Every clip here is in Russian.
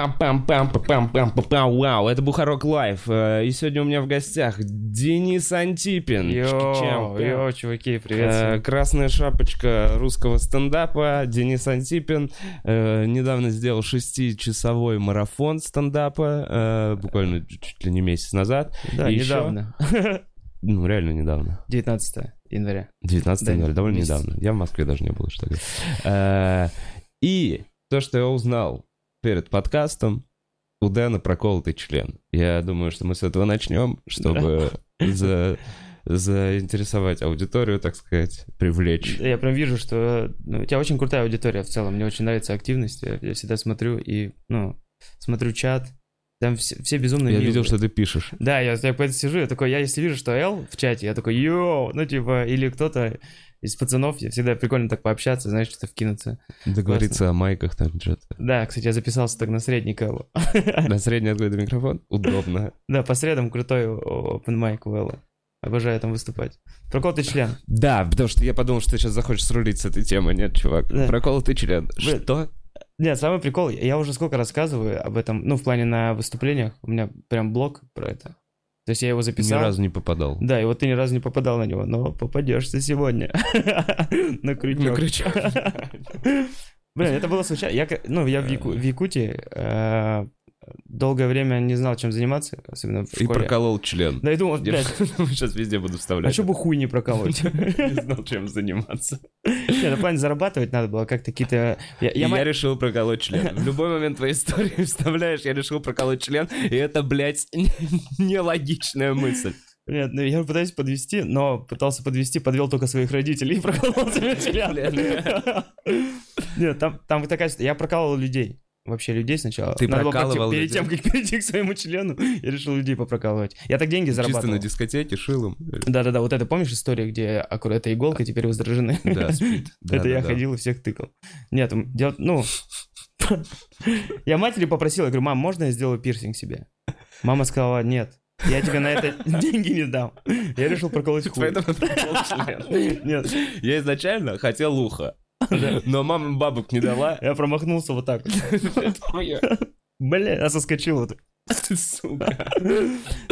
пам пам пам пам пам пам пам Вау, это Бухарог Лайв. И сегодня у меня в гостях Денис Антипин. Йоу, чуваки, привет. Красная шапочка русского стендапа, Денис Антипин. Недавно сделал шестичасовой марафон стендапа, буквально чуть ли не месяц назад. Да, недавно. Ну, реально недавно. 19 января. 19 Да, января, довольно недавно. Я в Москве даже не был, что ли. И то, что я узнал перед подкастом, у Дэна проколотый член. Я думаю, что мы с этого начнем, чтобы за- заинтересовать аудиторию, так сказать, привлечь. Я прям вижу, что ну, у тебя очень крутая аудитория в целом. Мне очень нравится активность. Я, я всегда смотрю и, ну, смотрю чат. Там все, все безумно Я милые. видел, что ты пишешь. Да, я, я поэтому сижу, я такой, я если вижу, что Л в чате, я такой, йоу, ну типа, или кто-то из пацанов, я всегда прикольно так пообщаться, знаешь, что-то вкинуться. Договориться о майках там что-то. Да, кстати, я записался так на средний Элла. На средний открытый микрофон. Удобно. Да, по средам крутой open mic у Элла. Обожаю там выступать. Проколотый член. Да, потому что я подумал, что ты сейчас захочешь срулить с этой темы. Нет, чувак. Да. Проколотый член. Блин, Что? Нет, самый прикол, я уже сколько рассказываю об этом, ну, в плане на выступлениях, у меня прям блог про это. То есть я его Ни записал. разу не попадал. Да, и вот ты ни разу не попадал на него, но попадешься сегодня. На крючок. На крючок. Блин, это было случайно. Я, ну, я в, Яку- в Якутии э, долгое время не знал, чем заниматься, особенно в И школе. проколол член. Да, и думал, Я блядь, сейчас везде буду а вставлять. что бы хуй не проколоть? не знал, чем заниматься. Нет, в плане зарабатывать надо было как-то какие-то... Я, И я я решил проколоть член. В любой момент твоей истории вставляешь, я решил проколоть член, и это, блядь, нелогичная мысль. Нет, ну я пытаюсь подвести, но пытался подвести, подвел только своих родителей и проколол себе член. Нет, там, там такая... Я прокалывал людей. Вообще людей сначала. Ты Надо прокалывал Перед людей? тем, как перейти к своему члену, я решил людей попрокалывать. Я так деньги Чисто зарабатывал. на дискотеке шил им. Да-да-да, вот это помнишь история, где аккуратно эта иголка теперь возражены? Да, спит. Да, Это да, я да. ходил и всех тыкал. Нет, дело, ну... Я матери попросил, я говорю, мам, можно я сделаю пирсинг себе? Мама сказала, нет, я тебе на это деньги не дам. Я решил проколоть хуй. Поэтому член. Нет, Я изначально хотел ухо. Но мама бабок не дала. я промахнулся вот так. Бля, я соскочил вот. Сука.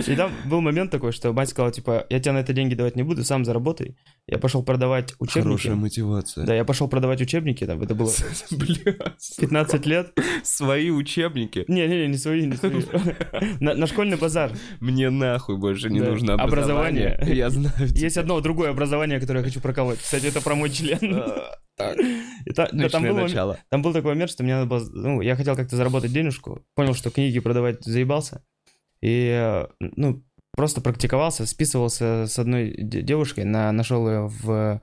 И там был момент такой, что мать сказала, типа, я тебе на это деньги давать не буду, сам заработай. Я пошел продавать учебники. Хорошая мотивация. Да, я пошел продавать учебники, там, это было Блядь. 15 лет. Свои учебники. Не-не-не, не свои, не свои. На, на школьный базар. Мне нахуй больше не Да. нужно образование. Образование. Я знаю. Есть одно другое образование, которое я хочу проколоть. Кстати, это про мой член. Так, И та- да, там, начало. там был такой момент, что мне надо было... Ну, я хотел как-то заработать денежку. Понял, что книги продавать заебался. И, ну, просто практиковался, списывался с одной де- девушкой, на, нашел ее в,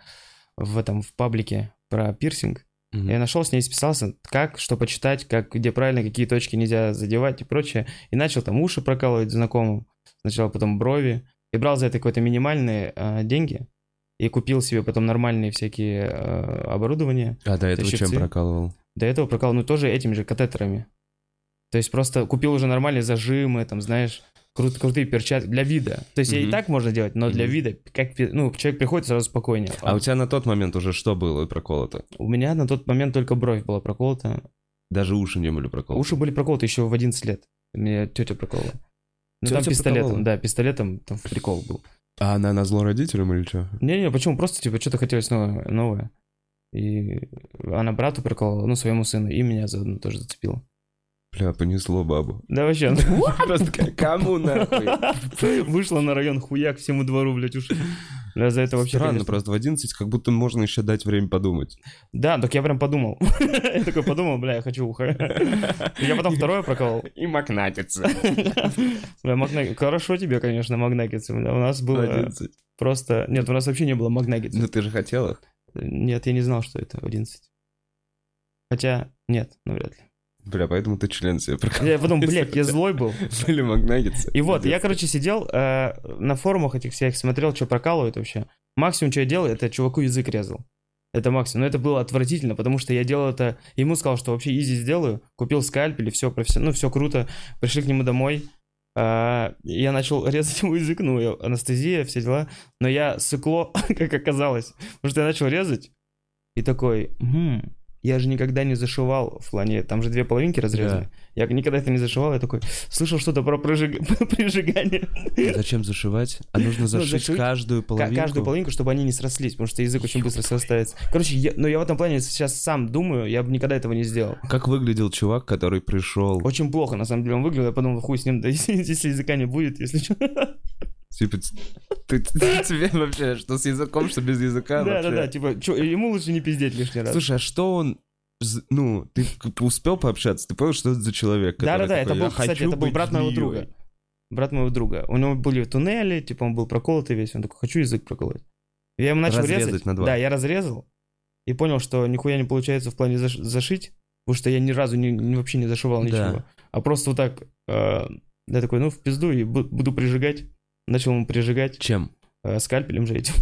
в этом, в паблике про пирсинг. Мгм. Я нашел с ней, списался, как, что почитать, как, где правильно, какие точки нельзя задевать и прочее. И начал там уши прокалывать знакомым. Сначала потом брови. И брал за это какие-то минимальные э, деньги. И купил себе потом нормальные всякие э, оборудования. А до этого чем щипцы. прокалывал? До этого прокалывал, ну, тоже этими же катетерами. То есть просто купил уже нормальные зажимы, там, знаешь, крут- крутые перчатки для вида. То есть и Мгм. так можно делать, но для Мгм. вида, как, ну, человек приходит сразу спокойнее. А у тебя на тот момент уже что было проколото? У меня на тот момент только бровь была проколота. Даже уши не были проколоты. Уши были проколоты еще в 11 лет. Меня тетя проколола. Ну, там пистолетом, проколола? да, пистолетом там прикол был. А она на зло родителям или что? Не-не, почему? Просто, типа, что-то хотелось новое. новое. И она брату проколола, ну, своему сыну, и меня заодно тоже зацепила. Бля, понесло бабу. Да вообще, Просто кому нахуй? Вышла на район хуяк всему двору, блядь, уж. Да, за это вообще, Странно, конечно. просто в 11 как будто можно еще дать время подумать. Да, так я прям подумал. Я такой подумал, бля, я хочу ухо. Я потом второе проколол. И макнатится. Бля, магна- Хорошо тебе, конечно, бля. У нас было 11. просто... Нет, у нас вообще не было магнаггетсов. Ну ты же хотел их. Нет, я не знал, что это 11. Хотя, нет, навряд ли. Бля, поэтому ты член себе проколол. Я потом, блядь, я злой был. Были магнаггетсы. И вот, я, короче, сидел э, на форумах этих всех, смотрел, что прокалывают вообще. Максимум, что я делал, это чуваку язык резал. Это максимум. Но это было отвратительно, потому что я делал это... Ему сказал, что вообще изи сделаю. Купил скальпель, все профессионально, ну, все круто. Пришли к нему домой. а, я начал резать ему язык, ну, анестезия, все дела. Но я сыкло, как оказалось. Потому что я начал резать. И такой, «Мгм, я же никогда не зашивал в плане, там же две половинки разрезаны. Я никогда это не зашивал, я такой, слышал что-то про прожиг- прижигание. Зачем зашивать? А нужно зашить зашить каждую Ка- половинку. Каждую половинку, чтобы они не срослись, потому что язык очень быстро срастается. Короче, я, но я в этом плане сейчас сам думаю, я бы никогда этого не сделал. Как выглядел чувак, который пришел? Очень плохо, на самом деле, он выглядел, я подумал, хуй с ним, да если, если языка не будет, если что. Типа, ты, тебе вообще, что с языком, что без языка Да, да, да, типа, чё, ему лучше не пиздеть лишний раз. Слушай, а что он... Ну, ты успел пообщаться? Ты понял, что это за человек? Да, да, да, это был, «Я кстати, это был брат моего змеей». друга. Брат моего друга. У него были туннели, типа он был проколотый весь, он такой, хочу язык проколоть. Я ему начал Разрезать резать. на два. Да, я разрезал и понял, что нихуя не получается в плане заш- зашить, потому что я ни разу не, не- вообще не зашивал Да. ничего. А просто вот так, э, я такой, ну, в пизду, и бу- буду прижигать. Начал ему прижигать Чем? э, скальпелем же этим.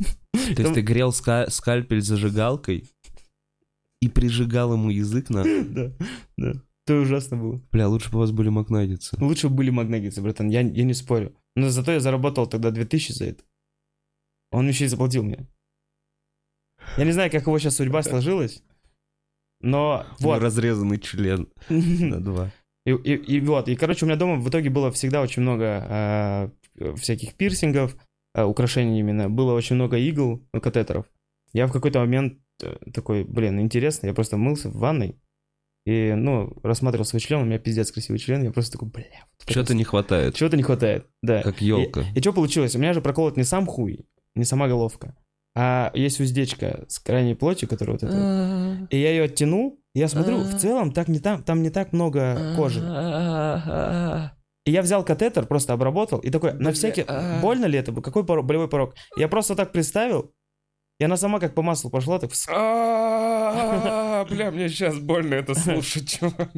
То есть ты грел ска- скальпель зажигалкой и прижигал ему язык на... Да, да. Это ужасно было. Бля, лучше бы у вас были макнаггетсы. Лучше бы были магнаггетсы, братан, я, я не спорю. Но зато я заработал тогда 2000 за это. Он еще и заплатил мне. Я не знаю, как его сейчас судьба сложилась, но Вот. вот. Разрезанный член на два. И, и- и вот, и, короче, у меня дома в итоге было всегда очень много а, всяких пирсингов, а, украшений именно. Было очень много игл, ну, катетеров. Я в какой-то момент э, такой, блин, интересно, я просто мылся в ванной и, ну, рассматривал свой член, у меня пиздец красивый член, я просто такой, бля, вот Чего-то не хватает. чего-то не хватает, да. Как елка. И что получилось? У меня же проколот не сам хуй, не сама головка, а есть уздечка с крайней плотью, которая вот эта. И я ее оттянул, и я смотрю, в целом так не там, там не так много кожи. И я взял катетер, просто обработал, и такой, на всякий... а. Больно ли это? Какой болевой порог? Я просто так представил, и она сама как по маслу пошла, так... А, Бля, мне сейчас больно это слушать, чувак.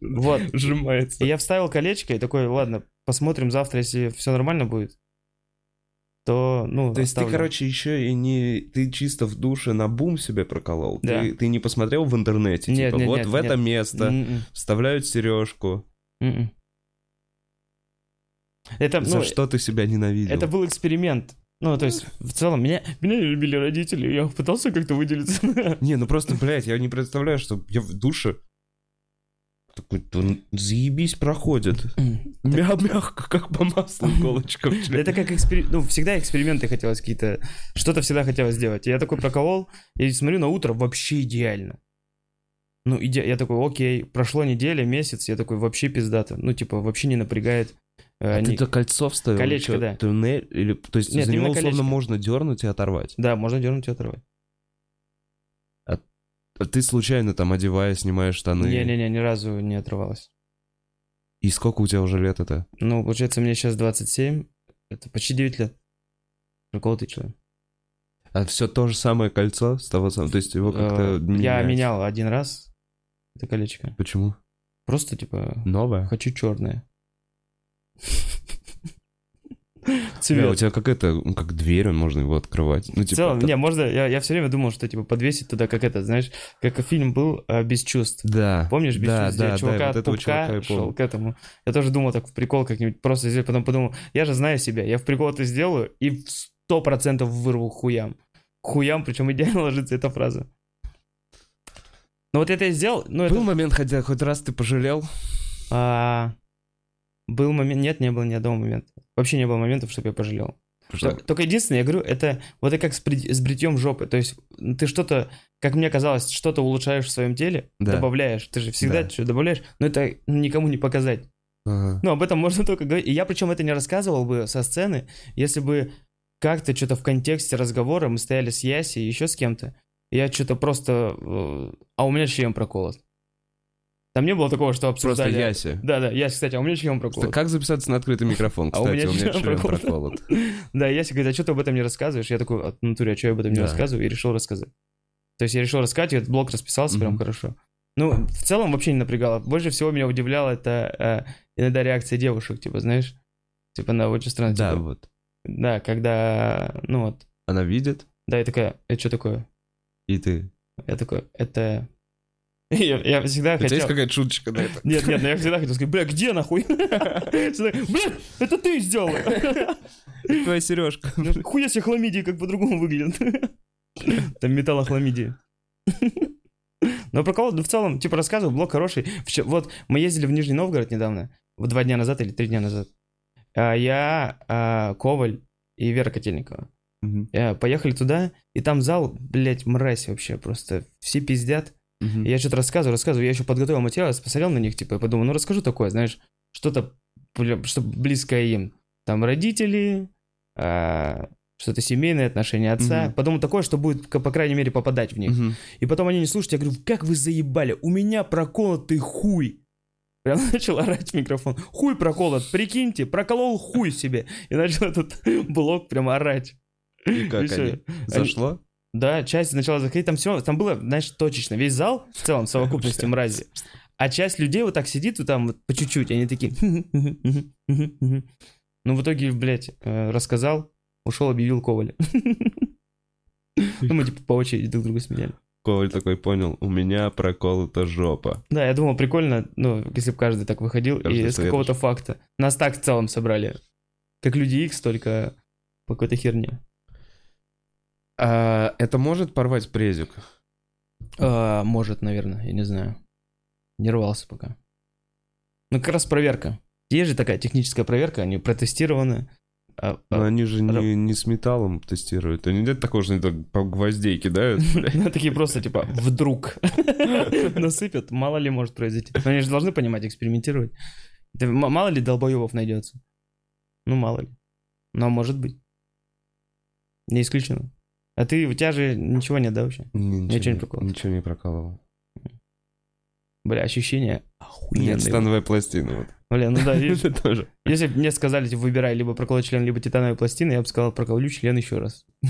Вот. Сжимается. И я вставил колечко, и такой, ладно, посмотрим завтра, если все нормально будет, то, ну, То есть ты, короче, еще и не... Ты чисто в душе на бум себе проколол? Да. Ты, ты не посмотрел в интернете? Нет, типа, нет, вот нет, в это место М-м, вставляют сережку. м-м. Это, За ну, что ты себя ненавидел? это был эксперимент. Ну, то есть, в целом, меня, меня не любили родители, я пытался как-то выделиться. Не, ну просто, блядь, я не представляю, что я в душе... Такой, «Да ну, заебись проходит. Мя мягко, как по маслу член. Это как эксперимент, ну, всегда эксперименты хотелось какие-то, что-то всегда хотелось сделать. Я такой проколол, и смотрю на утро, вообще идеально. Ну, иде... я такой, окей, прошло неделя, месяц, я такой, вообще пиздато. Ну, типа, вообще не напрягает. Э, А ни- ты-то кольцо вставил? Колечко, Чё, да. Туннель? Или... То есть Нет, за него условно колечко. можно дернуть и оторвать? Да, можно дернуть и оторвать. А ты случайно там, одевая, снимаешь штаны? Не-не-не, ни разу не отрывалось. И сколько у тебя уже лет это? Ну, получается, мне сейчас 27, это почти 9 лет. Проколотый человек. А все то же самое кольцо с того самого? То есть его как-то Э, Я меняется? менял один раз это колечко. Почему? Просто, типа, Новое? хочу черное. Бля, у Цвет. тебя как это, ну, как дверь, можно его открывать. Ну, В типа, целом, так- не, можно, я, я все время думал, что, типа, подвесить туда, как это, знаешь, как фильм был э, «Без чувств». Да. Помнишь, без да, чувств, да, где да, чувака вот от этого пупка чувака шел к этому. Я тоже думал так в прикол как-нибудь просто сделать, потом подумал, я же знаю себя, я в прикол это сделаю и в сто процентов вырву хуям. Хуям, причем идеально ложится эта фраза. Ну вот это я сделал, ну это... Был момент, хотя хоть раз ты пожалел? а, был момент, нет, не было ни одного момента. Вообще не было моментов, чтобы я пожалел. Что- Только единственное, я говорю, это вот это как с, брит- с бритьем жопы. То есть ты что-то, как мне казалось, что-то улучшаешь в своем теле, Да. добавляешь. Ты же всегда Да. что добавляешь, но это никому не показать. Ага. Ну, об этом можно только говорить. И я причем это не рассказывал бы со сцены, если бы как-то что-то в контексте разговора мы стояли с Яси и еще с кем-то. Я что-то просто... э, А у меня член проколот. Там не было такого, что Просто обсуждали... Яся. Да-да, Яся, кстати, а у меня член проколот. Как записаться на открытый микрофон, А у кстати? меня у меня член член проколот. Да, Яся говорит, а что ты об этом не рассказываешь? Я такой, от натуре, а что я об этом не Да. рассказываю? И решил рассказать. То есть я решил рассказать, и этот блок расписался прям Мгм. хорошо. Ну, в целом вообще не напрягало. Больше всего меня удивляло это э, иногда реакция девушек, типа, знаешь? Типа, она очень странно. Да, типа, вот. Да, когда, ну вот, Она видит, да, я такая, это что такое? и ты. Я такой, это... Я, я всегда У тебя есть хотел... какая-то шуточка на это? Нет, нет, но я всегда хотел сказать, бля, где нахуй? Бля, это ты сделал! Твоя сережка. Хуя себе хламидии как по-другому выглядит. Там металлохламидия. Но прокол, ну, в целом, типа, рассказываю, блог хороший. Вот, мы ездили в Нижний Новгород недавно, вот два дня назад или три дня назад. А, Я, а, Коваль и Вера Котельникова. Э, Поехали туда, и там зал, блядь, мразь вообще просто. Все пиздят. Я что-то рассказываю, рассказываю. Я еще подготовил материал, посмотрел на них, типа, и подумал, ну расскажу такое, знаешь, что-то, что близкое им. Там родители, а, что-то семейные отношения отца. Мгм. Подумал такое, что будет, по крайней мере, попадать в них. Мгм. И потом они не слушают, я говорю, как вы заебали, у меня проколотый хуй. Прям начал орать в микрофон. Хуй проколот, прикиньте, проколол хуй себе. И начал этот блок прям орать. И как И они? Зашло? Да, часть начала заходить, там все, там было, знаешь, точечно. Весь зал в целом, в совокупности мрази. А часть людей вот так сидит, вот там вот по чуть-чуть, они такие... Ну, в итоге, блядь, э, рассказал, ушел, объявил Коваля. Ну, мы типа по очереди друг друга сменяли. Коваль такой понял, у меня проколота жопа. Да, я думал, прикольно, ну, если бы каждый так выходил Каждый и с какого-то факта. Нас так в целом собрали. Как Люди Икс, только по какой-то херне. А, это может порвать презик? А, может, наверное, я не знаю. Не рвался пока. Ну, как раз проверка. Есть же такая техническая проверка, они протестированы. А- Но а- они же не, не с металлом тестируют. Они нет такого, что они так по гвоздей кидают. Ну, такие просто, типа, вдруг насыпят, мало ли может произойти. Но они же должны понимать, экспериментировать. Мало ли долбоебов найдется. Ну, мало ли. Но может быть. Не исключено. А ты, у тебя же ничего нет, да, вообще? Ничего не проколол. Ничего не прокалывал. Бля, ощущения Нет, охуенные. становая пластина. Вот. Бля, ну да, Это тоже. Если бы мне сказали, типа, выбирай либо проколоть член, либо титановые пластины, я бы сказал, проколю член еще раз.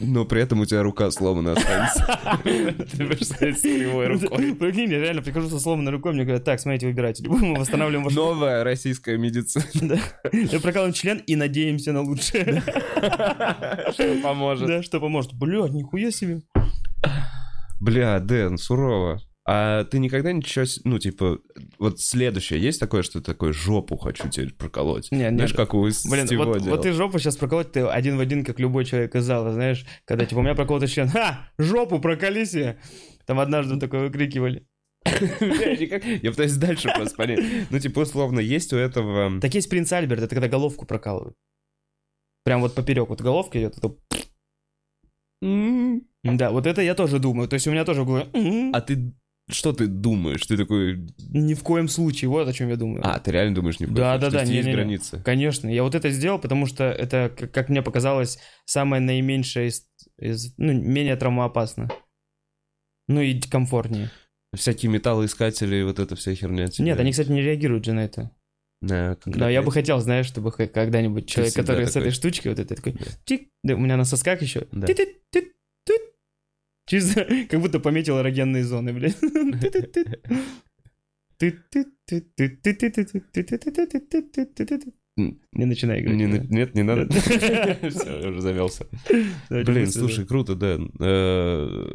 Но при этом у тебя рука сломана останется. Ты будешь стоять с кривой рукой. Прикинь, я реально прихожу со сломанной рукой, мне говорят, так, смотрите, выбирайте, либо мы восстанавливаем ваш... Новая российская медицина. Да. Я прокалываем член и надеемся на лучшее. Поможет. Да, что поможет. Блядь, нихуя себе. Бля, Дэн, сурово. А ты никогда ничего, ну, типа, вот следующее, есть такое, что ты такой жопу хочу теперь проколоть? Не, не, Знаешь, как у Блин, Стива вот, делал. вот ты жопу сейчас проколоть, ты один в один, как любой человек из зала, знаешь, когда, типа, у меня проколотый член, ха, жопу проколи себе. Там однажды такое выкрикивали. Я пытаюсь дальше просто понять. Ну, типа, условно, есть у этого... Так есть принц Альберт, это когда головку прокалывают. Прям вот поперек вот головка идет, это Да, вот это я тоже думаю. То есть у меня тоже в голове, «М, А ты... Что ты думаешь? Ты такой... ни в коем случае, вот о чем я думаю. А, ты реально думаешь не в коем Да, случае? да, То да, есть не-не-не. границы. Конечно, я вот это сделал, потому что это, как мне показалось, самое наименьшее из, из- ну, менее травмоопасно. Ну и комфортнее. Всякие металлоискатели и вот эта вся херня. тебе- Нет, они, кстати, не реагируют же на это. На Да, я бы хотел, знаешь, чтобы когда-нибудь человек, который с такой. этой штучкой, вот этой такой, Да. тик, да, у меня на сосках еще, Да. Ти-ти-ти-ти. Чисто как будто пометил эрогенные зоны, блин. Не начинай играть. Не да. Нет, не надо. Все, я уже завелся. Да, Блин, слушай, круто, Дэн. Э,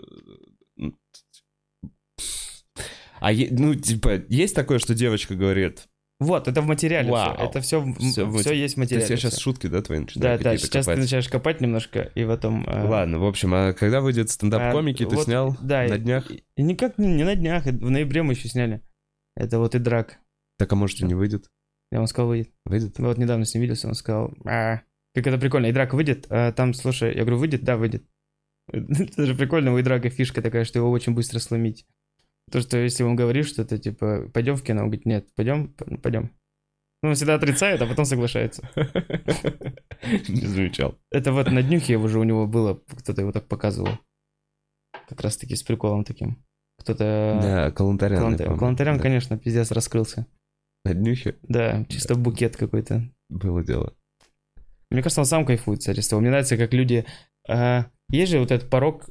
А, ну, типа, есть такое, что девочка говорит, Вот, это в материале Вау. все. Это все, все мате- есть в ты материале. все сейчас всё. шутки, да, твои Да, начинаешь да, какие-то сейчас ты копать? начинаешь копать немножко, и потом... э, Ладно, в общем, а когда выйдет стендап-комики, а, ты вот, снял да, на днях? и- и никак не, не на днях, в ноябре мы еще сняли. Это вот и драк. Так, а может и не выйдет? Я вам сказал, выйдет. Выйдет? Вот недавно с ним виделся, он сказал, а, как это прикольно, и драка выйдет, а там, слушай, я говорю, выйдет? Да, выйдет. Это же прикольно, у Идрага фишка такая, что его очень быстро сломить. То, что если ему говоришь что-то, типа, пойдем в кино, он говорит, нет, пойдем, пойдем. Ну, он всегда отрицает, а потом соглашается. Не замечал. Это вот на днюхе уже у него было, кто-то его так показывал. Как раз таки с приколом таким. Кто-то... Да, Калантарян. Каланта-. Калантарян, Да. конечно, пиздец раскрылся. На днюхе Да, чисто букет какой-то. было дело. Мне кажется, он сам кайфует, с того. Мне нравится, как люди... а, есть же вот этот порог...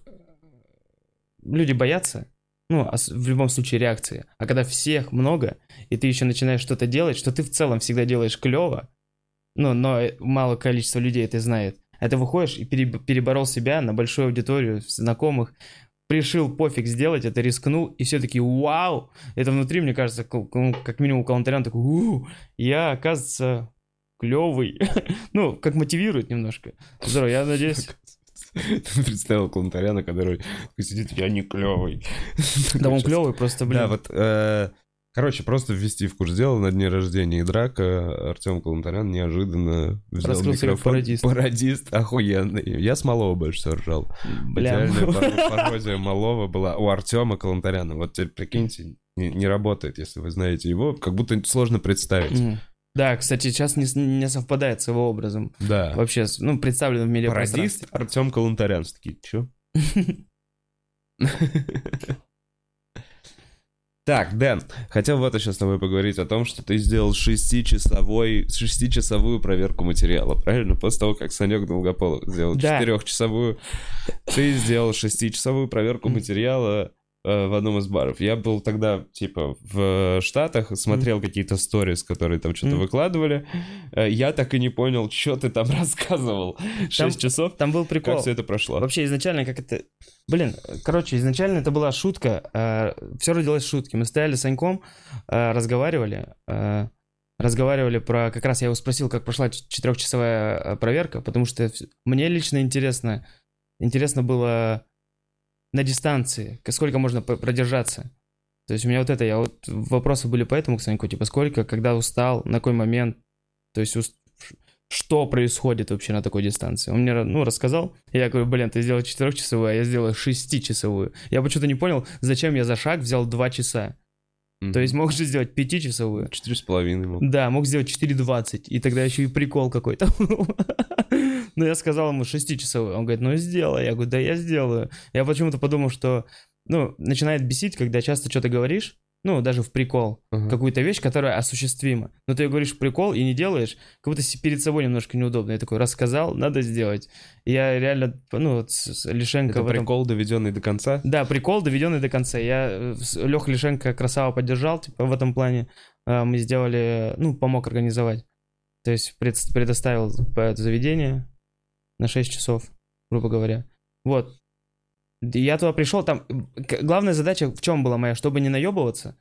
Люди боятся, ну, ос- в любом случае реакции. А когда всех много, и ты еще начинаешь что-то делать, что ты в целом всегда делаешь клево, ну, но мало количество людей это знает. А ты выходишь и переб- переборол себя на большую аудиторию знакомых, пришил пофиг сделать это, рискнул, и все таки вау! Это внутри, мне кажется, как минимум у Калантаряна такой, «У, я, оказывается, клевый. ну, как мотивирует немножко. Здорово, я надеюсь... Представил Клантаряна, который сидит, я не клевый. Да он клевый, просто, блин. Да, вот, э, короче, просто ввести в курс дела на дне рождения и драка Артем Калантарян неожиданно взял Раскрылся как микрофон. пародист. Пародист охуенный. Я с Малого больше всего ржал. Бля. Идеальная пародия Малого была у Артема Калантаряна. Вот теперь прикиньте, не, не работает, если вы знаете его. Как будто сложно представить. Да, кстати, сейчас не, не совпадает с его образом. Да. Вообще, ну, представлен в мире Пародист Артем Калантарян. Все Такие, чё? Так, Дэн, хотел вот еще с тобой поговорить о том, что ты сделал шестичасовой, шестичасовую проверку материала, правильно? После того, как Санек Долгополов сделал Да. четырехчасовую, ты сделал шестичасовую проверку материала в одном из баров. Я был тогда, типа, в Штатах, смотрел какие-то сторис, которые там что-то Мгм. выкладывали. Э, Я так и не понял, что ты там рассказывал. Шесть часов? Там был прикол. Как все это прошло? Вообще изначально как это... Блин, короче, изначально это была шутка. все родилось в шутке. Мы стояли с Саньком, э, разговаривали. э, разговаривали про... Как раз я его спросил, как прошла четырехчасовая э, проверка, потому что мне лично интересно... Интересно было на дистанции, сколько можно продержаться. То есть у меня вот это, я вот вопросы были поэтому к Саньку, типа сколько, когда устал, на какой момент, то есть ус- что происходит вообще на такой дистанции. Он мне, ну, рассказал, и я говорю, блин, ты сделал четырехчасовую, а я сделал шестичасовую. Я почему-то не понял, зачем я за шаг взял два часа. Мгм. То есть мог же сделать пятичасовую. Четыре с половиной мог. Да, мог сделать 4.20, и тогда еще и прикол какой-то Но я сказал ему шестичасовую. Он говорит, ну сделай. Я говорю, да я сделаю. Я почему-то подумал, что, ну, начинает бесить, когда часто что-то говоришь, ну, даже в прикол, Ага. какую-то вещь, которая осуществима. Но ты говоришь в прикол и не делаешь, как будто перед собой немножко неудобно. Я такой, рассказал, надо сделать. Я реально, ну, вот Лишенко Это этом... прикол, доведенный до конца? Да, прикол, доведенный до конца. Я Леха Лишенко красава поддержал, типа, в этом плане. А, Мы сделали, ну, помог организовать. То есть пред- предоставил это заведение на 6 часов, грубо говоря. Вот. И Я туда пришел, там... Главная задача в чем была моя? Чтобы не наебываться,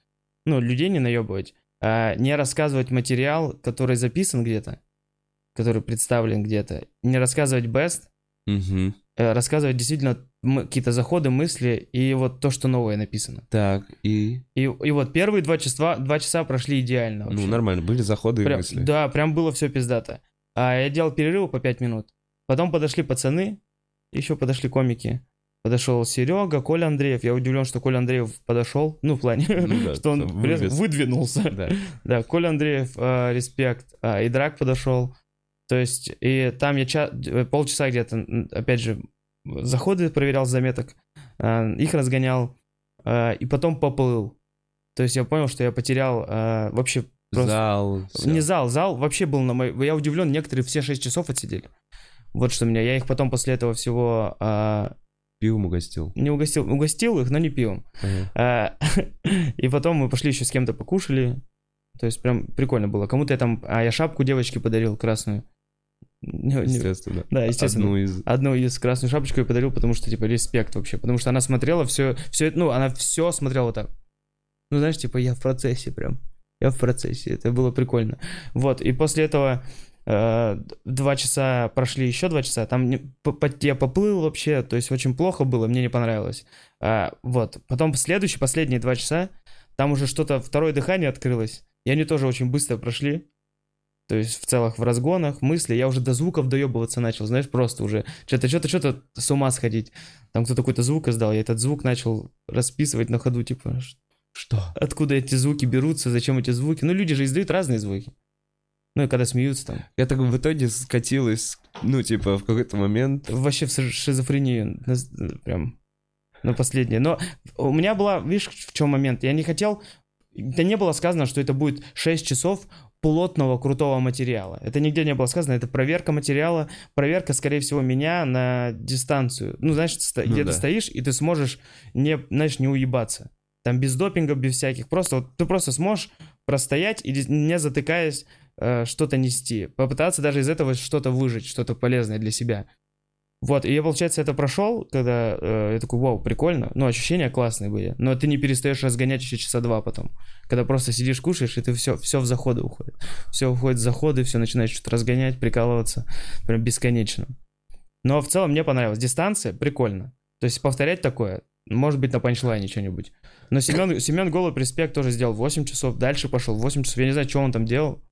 ну, людей не наебывать, а не рассказывать материал, который записан где-то, который представлен где-то, не рассказывать best, э, рассказывать действительно какие-то заходы, мысли и вот то, что новое написано. Так, и... И, и вот первые два часа, два часа прошли идеально вообще. Ну, нормально, были заходы и Прям- мысли. Да, прям было все пиздато. А я делал перерывы по 5 минут. Потом подошли пацаны, еще подошли комики. Подошел Серега, Коля Андреев. Я удивлен, что Коля Андреев подошел. Ну, в плане, Ну да, что он выдвинулся. Да. Да, Коля Андреев, э, респект. А, и Драк подошел. То есть, и там я ча- э, полчаса где-то, опять же, заходы проверял заметок, э, их разгонял, э, и потом поплыл. То есть я понял, что я потерял э, вообще просто... Зал. всё. Не зал, зал вообще был на мой... Я удивлен, некоторые все 6 часов отсидели. Вот что меня. Я их потом после этого всего а, Пивом угостил. не угостил. Угостил их, но не пивом. Ага. А, и потом мы пошли еще с кем-то покушали. То есть прям прикольно было. Кому-то я там... А я шапку девочке подарил красную. Естественно. Да, естественно. Одну из... Одну из красную шапочку я подарил, потому что, типа, респект вообще. Потому что она смотрела все, все, ну, она все смотрела вот так. Ну, знаешь, типа, я в процессе прям. Я в процессе. Это было прикольно. Вот, и после этого два часа прошли еще два часа. Там не- по- по- я поплыл вообще, то есть очень плохо было, мне не понравилось. А, вот, потом следующие, последние два часа, там уже что-то, второе дыхание открылось. И они тоже очень быстро прошли. То есть в целых в разгонах, мысли, я уже до звуков доебываться начал, знаешь, просто уже что-то, что-то, что-то с ума сходить. Там кто-то какой-то звук издал, я этот звук начал расписывать на ходу, типа, Что? откуда эти звуки берутся, зачем эти звуки. Ну, люди же издают разные звуки. Ну, и когда смеются там. Я так в итоге скатилась, ну, типа, в какой-то момент... Вообще в ши- шизофрению, на с- прям, на последнее. Но у меня была, видишь, в чем момент? Я не хотел, да не было сказано, что это будет 6 часов плотного, крутого материала. Это нигде не было сказано, это проверка материала, проверка, скорее всего, меня на дистанцию. Ну, знаешь, Ну где да. ты стоишь, и ты сможешь, не, знаешь, не уебаться. Там без допинга, без всяких. Просто вот ты просто сможешь простоять и не затыкаясь э, что-то нести. Попытаться даже из этого что-то выжить, что-то полезное для себя. Вот, и я, получается, это прошел, когда э, я такой, вау, прикольно. Ну, ощущения классные были. Но ты не перестаешь разгонять еще часа два потом. Когда просто сидишь, кушаешь, и ты все, все в заходы уходит. Все уходит в заходы, все начинаешь что-то разгонять, прикалываться. Прям бесконечно. Но в целом мне понравилось. Дистанция прикольно. То есть повторять такое, может быть, на панчлайне что-нибудь. Но Семен, Семен Голубь респект тоже сделал 8 часов, дальше пошел 8 часов. Я не знаю, что он там делал.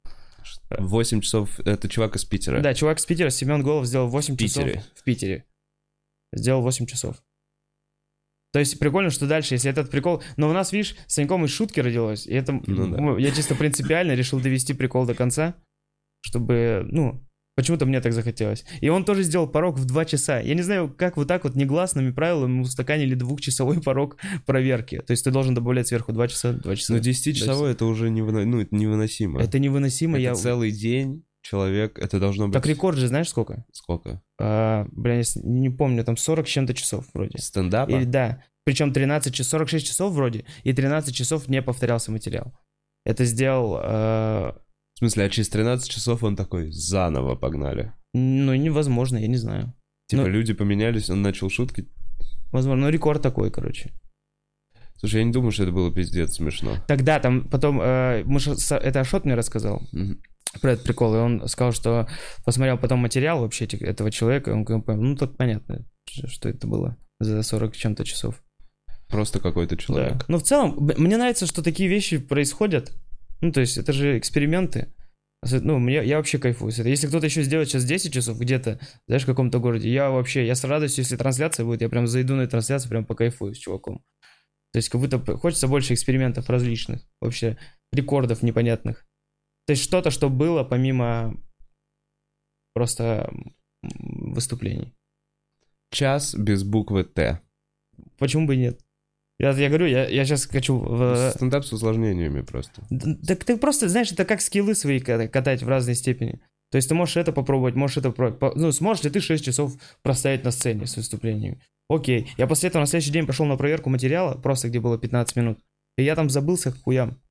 8 часов, это чувак из Питера. Да, чувак из Питера, Семен Голов сделал 8 В Питере. часов в Питере. Сделал 8 часов. То есть прикольно, что дальше, если этот прикол... Но у нас, видишь, с Саньком из шутки родилось, и это... Ну да. Я чисто принципиально решил довести прикол до конца, чтобы, ну, почему-то мне так захотелось. И он тоже сделал порог в 2 часа. Я не знаю, как вот так вот негласными правилами устаканили двухчасовой порог проверки. То есть ты должен добавлять сверху 2 часа, 2 часа. Ну, 10-часовой это уже невыно- ну, это невыносимо. Это невыносимо. Это я... целый день человек, это должно быть... Так рекорд же знаешь сколько? Сколько? А, блин, я не помню, там 40 с чем-то часов вроде. Стендапа? Или да. Причем 13 часов, 46 часов вроде, и 13 часов не повторялся материал. Это сделал, э, В смысле, а через 13 часов он такой, заново погнали. ну, невозможно, я не знаю. Типа Ну- люди поменялись, он начал шутки. Возможно, ну рекорд такой, короче. Слушай, я не думаю, что это было пиздец смешно. Тогда там потом, э, мы это Ашот мне рассказал Мгм. про этот прикол, и он сказал, что посмотрел потом материал вообще этого человека, и он понял, ну так понятно, что это было за 40 с чем-то часов. Просто какой-то человек. Да. Ну, в целом, мне нравится, что такие вещи происходят. Ну, то есть, это же эксперименты. Ну, мне, я вообще кайфую с этого. Если кто-то еще сделает сейчас 10 часов где-то, знаешь, в каком-то городе, я вообще, я с радостью, если трансляция будет, я прям зайду на эту трансляцию, прям покайфую с чуваком. То есть, как будто хочется больше экспериментов различных, вообще, рекордов непонятных. То есть, что-то, что было помимо просто выступлений. Час без буквы Т. Почему бы и нет? Я, я говорю, я, я сейчас хочу... В... Стендап с усложнениями просто. Так ты просто, знаешь, это как скиллы свои катать в разной степени. То есть ты можешь это попробовать, можешь это попробовать. Ну, сможешь ли ты 6 часов простоять на сцене с выступлениями? Окей. Я после этого на следующий день пошел на проверку материала, просто где было 15 минут. И я там забылся к хуям.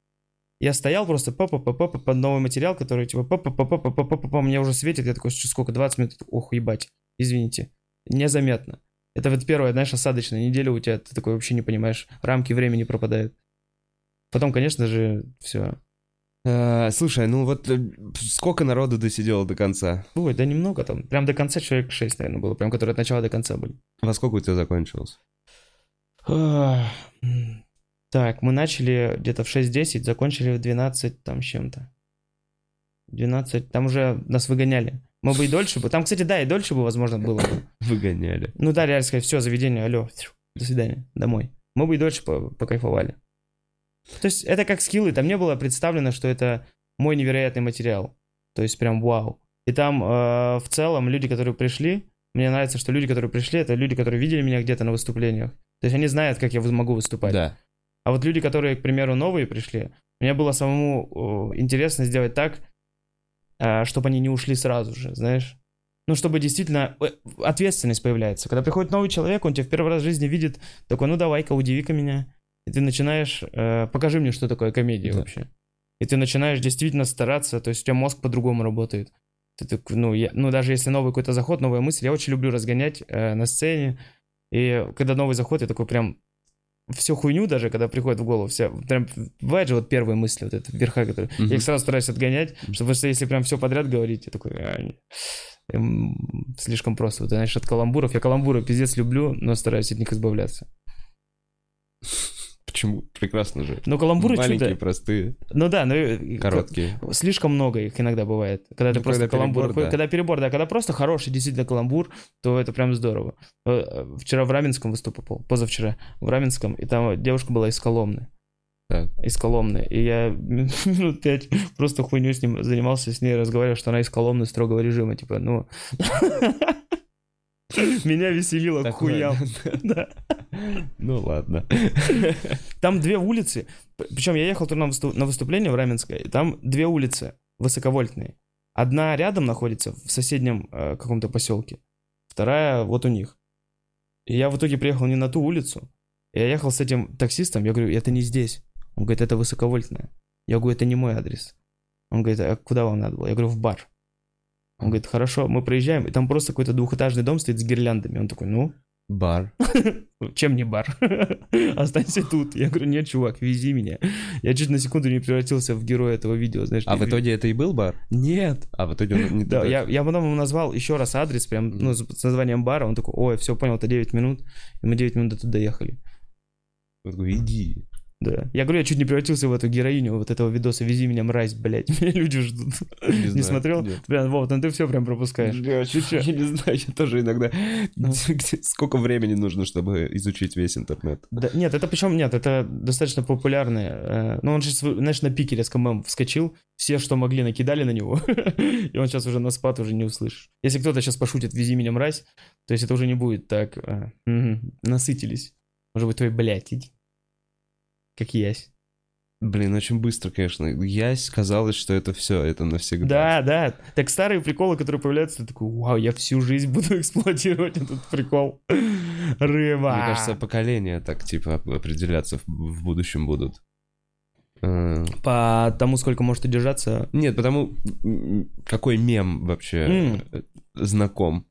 Я стоял просто папа папа папа под новый материал, который типа папа папа папа папа папа мне уже светит. Я такой, сколько, 20 минут? Ох, ебать, извините. Незаметно. Это вот первая, знаешь, осадочная неделя у тебя, ты такой вообще не понимаешь. Рамки времени пропадают. Потом, конечно же, все. А, слушай, ну вот э, сколько народу досидело до конца? Ой, да немного там. Прям до конца человек 6, наверное, было. Прям которые от начала до конца были. Во сколько у тебя закончилось? Так, мы начали где-то в 6.10, закончили в 12 там с чем-то. 12, там уже нас выгоняли. Мы бы и дольше бы. Там, кстати, да, и дольше бы, возможно, было бы. Выгоняли. Ну да, реально сказать, все, заведение, алло, до свидания, домой. Мы бы и дольше по- покайфовали. То есть это как скиллы, там не было представлено, что это мой невероятный материал. То есть прям вау. И там э, в целом люди, которые пришли, мне нравится, что люди, которые пришли, это люди, которые видели меня где-то на выступлениях. То есть они знают, как я могу выступать. Да. А вот люди, которые, к примеру, новые пришли, мне было самому э, интересно сделать так, чтобы они не ушли сразу же, знаешь. Ну, чтобы действительно э, ответственность появляется. Когда приходит новый человек, он тебя в первый раз в жизни видит, такой, ну давай-ка, удиви-ка меня. И ты начинаешь, э, покажи мне, что такое комедия Да. вообще. И ты начинаешь действительно стараться, то есть у тебя мозг по-другому работает. Ты так, ну, я, ну, даже если новый какой-то заход, новая мысль, я очень люблю разгонять э, на сцене. И когда новый заход, я такой прям всю хуйню даже, когда приходит в голову, вся, прям, бывает же вот первые мысли, вот это верха, которые, Мгм. я их сразу стараюсь отгонять, чтобы что если прям все подряд говорить, я такой, «А, слишком просто, вот, знаешь, от каламбуров, я каламбуры пиздец люблю, но стараюсь от них избавляться. Почему? Прекрасно же. Но каламбуры Маленькие, что-то, простые, ну да, ну, э, короткие. Слишком много их иногда бывает. Когда ты Ну, просто когда каламбур. перебор, да. Когда перебор, да. Когда просто хороший действительно каламбур, то это прям здорово. Э, э, Вчера в Раменском выступал, позавчера в Раменском, и там девушка была из Коломны. Так. Из Коломны. И я минут пять просто хуйню с ним занимался, с ней разговаривал, что она из Коломны строгого режима. Типа, ну... Меня веселило к хуям. Ну ладно. Там две улицы. Причем я ехал на выступление в Раменское, и там две улицы высоковольтные. Одна рядом находится в соседнем э, каком-то поселке, вторая вот у них. И я в итоге приехал не на ту улицу. Я ехал с этим таксистом, я говорю, это не здесь. Он говорит, это высоковольтная. Я говорю, это не мой адрес. Он говорит, а куда вам надо было? Я говорю, в бар. Он говорит, хорошо, мы проезжаем, и там просто какой-то двухэтажный дом стоит с гирляндами. Он такой, ну, Бар. Чем не бар? Останься тут. Я говорю, нет, чувак, вези меня. Я чуть на секунду не превратился в героя этого видео, знаешь. А в итоге это и был бар? Нет. А в итоге он не Да, я, я потом ему назвал еще раз адрес, прям, ну, с, с названием бара. Он такой, ой, все, понял, это 9 минут. И мы 9 минут до туда доехали. Я такой, иди. Да. Я говорю, я чуть не превратился в эту героиню вот этого видоса «Вези меня, мразь, блядь». Меня люди ждут. Не знаю, смотрел? нет. Блин, Вов, ну ты все прям пропускаешь. Я, Ты я не знаю, я тоже иногда... Ну. Сколько времени нужно, чтобы изучить весь интернет? Да, нет, это причем нет, это достаточно популярный. э, Ну, он же, знаешь, на пике резко мем вскочил, все, что могли, накидали на него, и он сейчас уже на спад уже не услышишь. Если кто-то сейчас пошутит «Вези меня, мразь», то есть это уже не будет так. э, мгм, насытились. Может быть, твой, блядь, иди. Как ясь. Блин, очень быстро, конечно. Ясь казалось, что это все, это навсегда. Да, да. Так старые приколы, которые появляются, ты такой, вау, я всю жизнь буду эксплуатировать этот прикол. Рыба. Мне кажется, поколения так, типа, оп- определяться в, будущем будут. Э, По тому, сколько может удержаться. Нет, потому... Какой мем вообще э, знаком?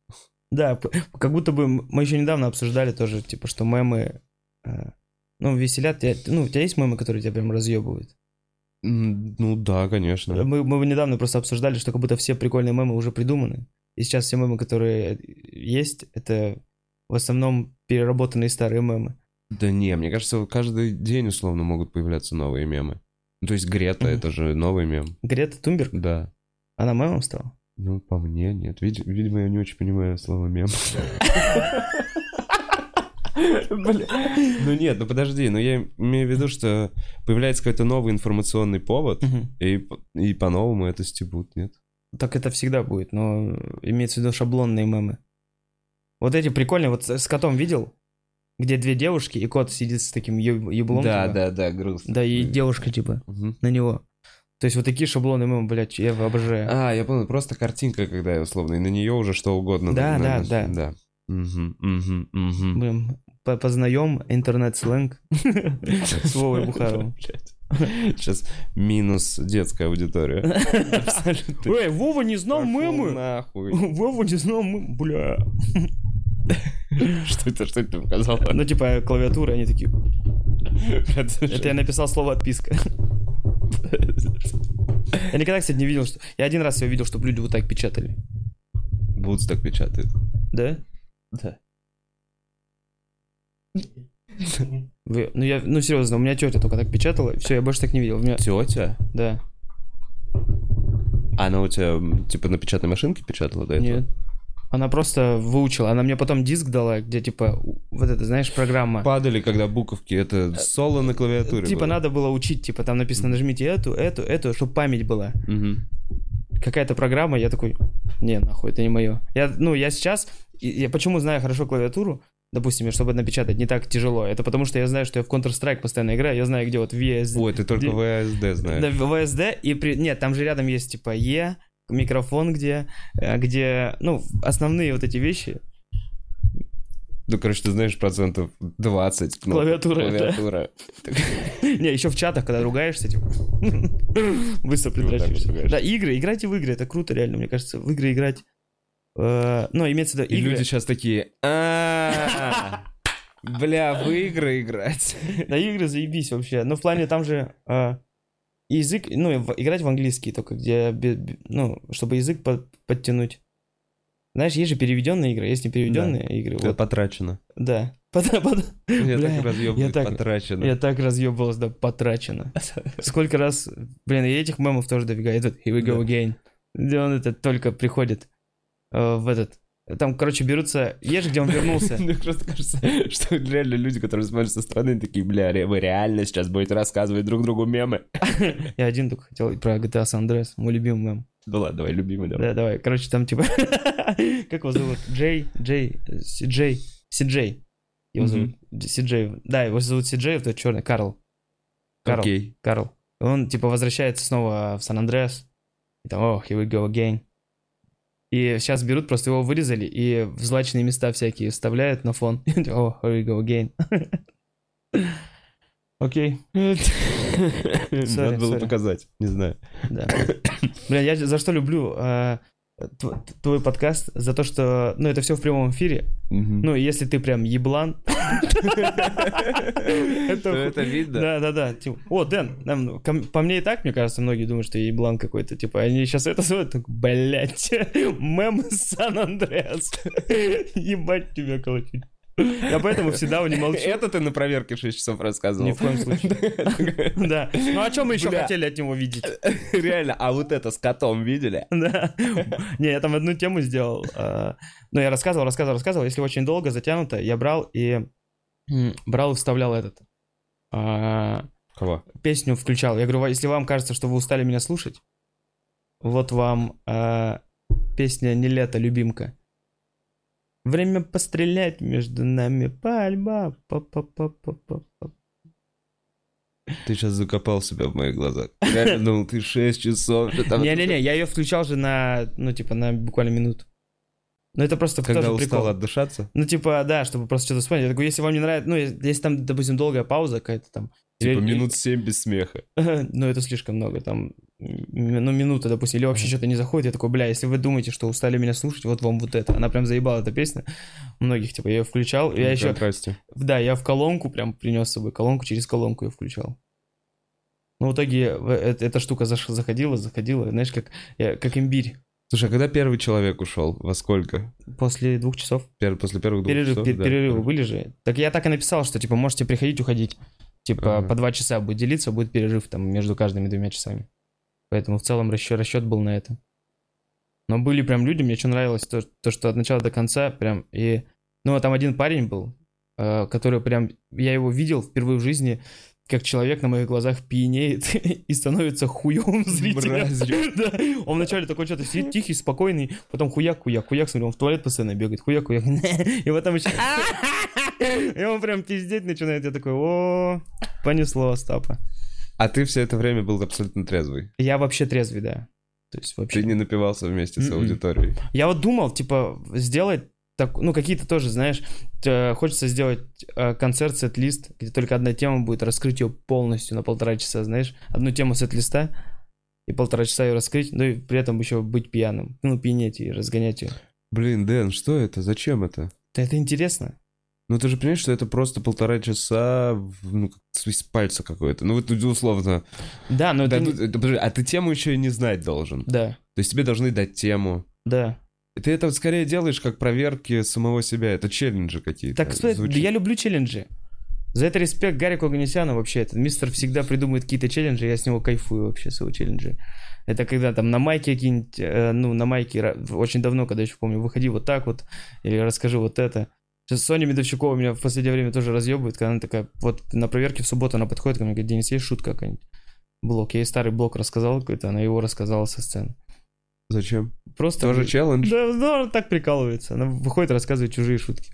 Да, как будто бы мы еще недавно обсуждали тоже, типа, что мемы, э, ну, веселят. тебя. Ну, у тебя есть мемы, которые тебя прям разъебывают? Ну да, конечно. Мы, мы недавно просто обсуждали, что как будто все прикольные мемы уже придуманы. И сейчас все мемы, которые есть, это в основном переработанные старые мемы. Да не, мне кажется, каждый день условно могут появляться новые мемы. Ну, то есть Грета, это же новый мем. Грета Тумберг, Да. она мемом стала? Ну, по мне, нет. Вид- видимо, я не очень понимаю слово мем. Ну нет, ну подожди, ну я имею в виду, что появляется какой-то новый информационный повод, и, по-новому это стебут, нет? Так это всегда будет, но имеется в виду шаблонные мемы. Вот эти прикольные, вот с котом видел? Где две девушки, и кот сидит с таким еб- еблом. да, типа. да, да, грустно. Да, и девушка, типа, на него. То есть вот такие шаблоны мемы, блядь, я обожаю. А, я понял, просто картинка, когда условно, и на нее уже что угодно. Да, да, да. да. Мгм, мгм, мгм. Блин, познаем интернет-сленг с Вовой Бухаровым. Сейчас минус детская аудитория. Абсолютно. Эй, Вова не знал мемы! нахуй. Вова не знал мемы, бля. Что это, что это показал? Ну, типа, клавиатуры, они такие... Это я написал слово «отписка». Я никогда, кстати, не видел, что... Я один раз я видел, чтобы люди вот так печатали. Вудс так печатает. Да? Да. Вы- Ну, я, ну, серьезно, у меня тетя только так печатала, все, я больше так не видел. У меня... Тетя? Да. Она у тебя, типа, на печатной машинке печатала до этого? Нет. Она просто выучила. Она мне потом диск дала, где, типа, вот это, знаешь, программа. Падали, когда буковки, это соло на клавиатуре Типа было. надо было учить, типа там написано нажмите эту, эту, эту, чтобы память была. Мгм. Какая-то программа, я такой, не, нахуй, это не мое. Я, ну, я сейчас, я почему знаю хорошо клавиатуру, допустим, чтобы напечатать не так тяжело, это потому что я знаю, что я в Counter-Strike постоянно играю, я знаю, где вот VS, Ой, ты только VSD знаешь. да, VSD, и при... нет, там же рядом есть типа E, микрофон где, э, где, ну, основные вот эти вещи, Ну, короче, ты знаешь процентов 20. кнопок. Клавиатура. Клавиатура. Не, еще в чатах, когда ругаешься, типа, быстро ругаешься. Да, игры, играйте в игры, это круто, реально, мне кажется, в игры играть. Э, Ну, имеется в виду И игры. люди сейчас такие, «А, бля, в игры играть. Да, игры заебись вообще. Ну, в плане там же э, язык, ну, в- играть в английский только, где, ну, чтобы язык под- подтянуть. Знаешь, есть же переведенные игры, есть непереведенные игры. Это Вот, потрачено. да. Под- под- Я Бля, так разъебываю, я так- потрачено. Я так разъебывался, да, потрачено. Сколько раз, блин, и этих мемов тоже дофига. Этот Here we go Да. again. Где он это только приходит э, в этот... Там, короче, берутся... Же, где он вернулся. Мне просто кажется, что реально люди, которые смотрят со стороны, такие, бля, вы реально сейчас будете рассказывать друг другу мемы? Я один только хотел про GTA San Andreas, мой любимый мем. Ну ладно, давай, любимый, давай. Да, давай. Короче, там типа... Как его зовут? Джей, Джей, Си-Джей, Си-Джей. Его зовут Си-Джей. Да, его зовут Си-Джей, тот черный, Карл. Карл. Карл. Он типа возвращается снова в Сан-Андреас. И там, о, here we go again. И сейчас берут, просто его вырезали и в злачные места всякие вставляют на фон. О, here we go again. Окей. Надо было показать, не знаю. Да. Бля, я за что люблю э, тв- твой подкаст за то, что, ну, это все в прямом эфире. Мгм. Ну, если ты прям еблан, То это видно. Да, да, да. О, Дэн, ну, по мне и так, мне кажется, многие думают, что я еблан какой-то. Типа, они сейчас это смотрят, так, блядь, мем из Сан-Андреас. Ебать тебя колотить. Я поэтому всегда не молчу. Это ты на проверке 6 часов рассказывал. Ни в коем случае. Да. Ну, а что мы еще хотели от него видеть? Реально, а вот это с котом видели? Да. Не, я там одну тему сделал. а, Ну, я рассказывал, рассказывал, рассказывал. Если очень долго затянуто, я брал и брал и вставлял этот. а, Кого? Песню включал. Я говорю, если вам кажется, что вы устали меня слушать, вот вам а, песня «Не лето, любимка». Время пострелять между нами пальба. Па-па-па-па-па. Ты сейчас закопал себя в моих глазах. Реально думал, ты 6 часов. Не-не-не, я ее включал же на, ну, типа, на буквально минуту. Ну, это просто Когда тоже устал прикол. отдышаться? Ну, типа, да, чтобы просто что-то вспомнить. Я такой, если вам не нравится, ну, если там, допустим, долгая пауза какая-то там. Типа или- минут 7 без смеха. Ну, это слишком много, там, ну, минута, допустим, или вообще что-то не заходит, я такой, бля, если вы думаете, что устали меня слушать, вот вам вот это. Она прям заебала, эта песня. Многих, типа, я ее включал, я еще, да, я в колонку прям принес с собой, колонку, через колонку ее включал. Ну, в итоге э- эта штука заходила, заходила, знаешь, как, как имбирь. Слушай, а когда первый человек ушел? Во сколько? После двух часов. Пер- После первых двух Перерыв, часов? пер- Да. перерывы были же. Так я так и написал, что, типа, можете приходить, уходить. Типа, Ага. по два часа будет делиться, будет перерыв там между каждыми двумя часами. Поэтому в целом расчет, расчет был на это. Но были прям люди, мне что нравилось, то, то, что от начала до конца прям и... Ну, а там один парень был, э, который прям... Я его видел впервые в жизни, как человек на моих глазах пьянеет и становится хуевым зрителем. Да. Он вначале такой что-то сидит тихий, спокойный, потом хуяк, хуяк, хуяк, смотрю, он в туалет постоянно бегает, хуяк, хуяк, и потом еще... И он прям пиздеть начинает, я такой, о, понесло Остапа. А ты все это время был абсолютно трезвый. Я вообще трезвый, да. То есть вообще... Ты не напивался вместе с Мгм. аудиторией. Я вот думал, типа, сделать так, ну, какие-то тоже, знаешь, э, хочется сделать э, концерт, сет-лист, где только одна тема будет, раскрыть ее полностью на полтора часа, знаешь, одну тему сет-листа и полтора часа ее раскрыть, ну и при этом еще быть пьяным, ну, пьянеть и разгонять ее. Блин, Дэн, что это? Зачем это? Да это интересно. Ну ты же понимаешь, что это просто полтора часа ну, из пальца какой-то. Ну вот условно. Да, но Да, это... ну, это, подожди, а ты тему еще и не знать должен. Да, То есть тебе должны дать тему. да. Ты это вот скорее делаешь как проверки самого себя. Это челленджи какие-то. Так, кстати, да я люблю челленджи. За это респект Гарику Оганесяну вообще. Этот мистер всегда придумывает какие-то челленджи, я с него кайфую вообще, с его челленджи. Это когда там на майке какие-нибудь, э, ну, на майке очень давно, когда еще помню, выходи вот так вот, или расскажи вот это. Сейчас Соня Медовщикова меня в последнее время тоже разъебывает, когда она такая, вот на проверке в субботу она подходит ко мне, говорит, Денис, есть шутка какая-нибудь? Блок. Я ей старый блок рассказал какой-то, она его рассказала со сцены. Зачем? Просто... Тоже челлендж? Да, да, она так прикалывается. Она выходит, рассказывает чужие шутки.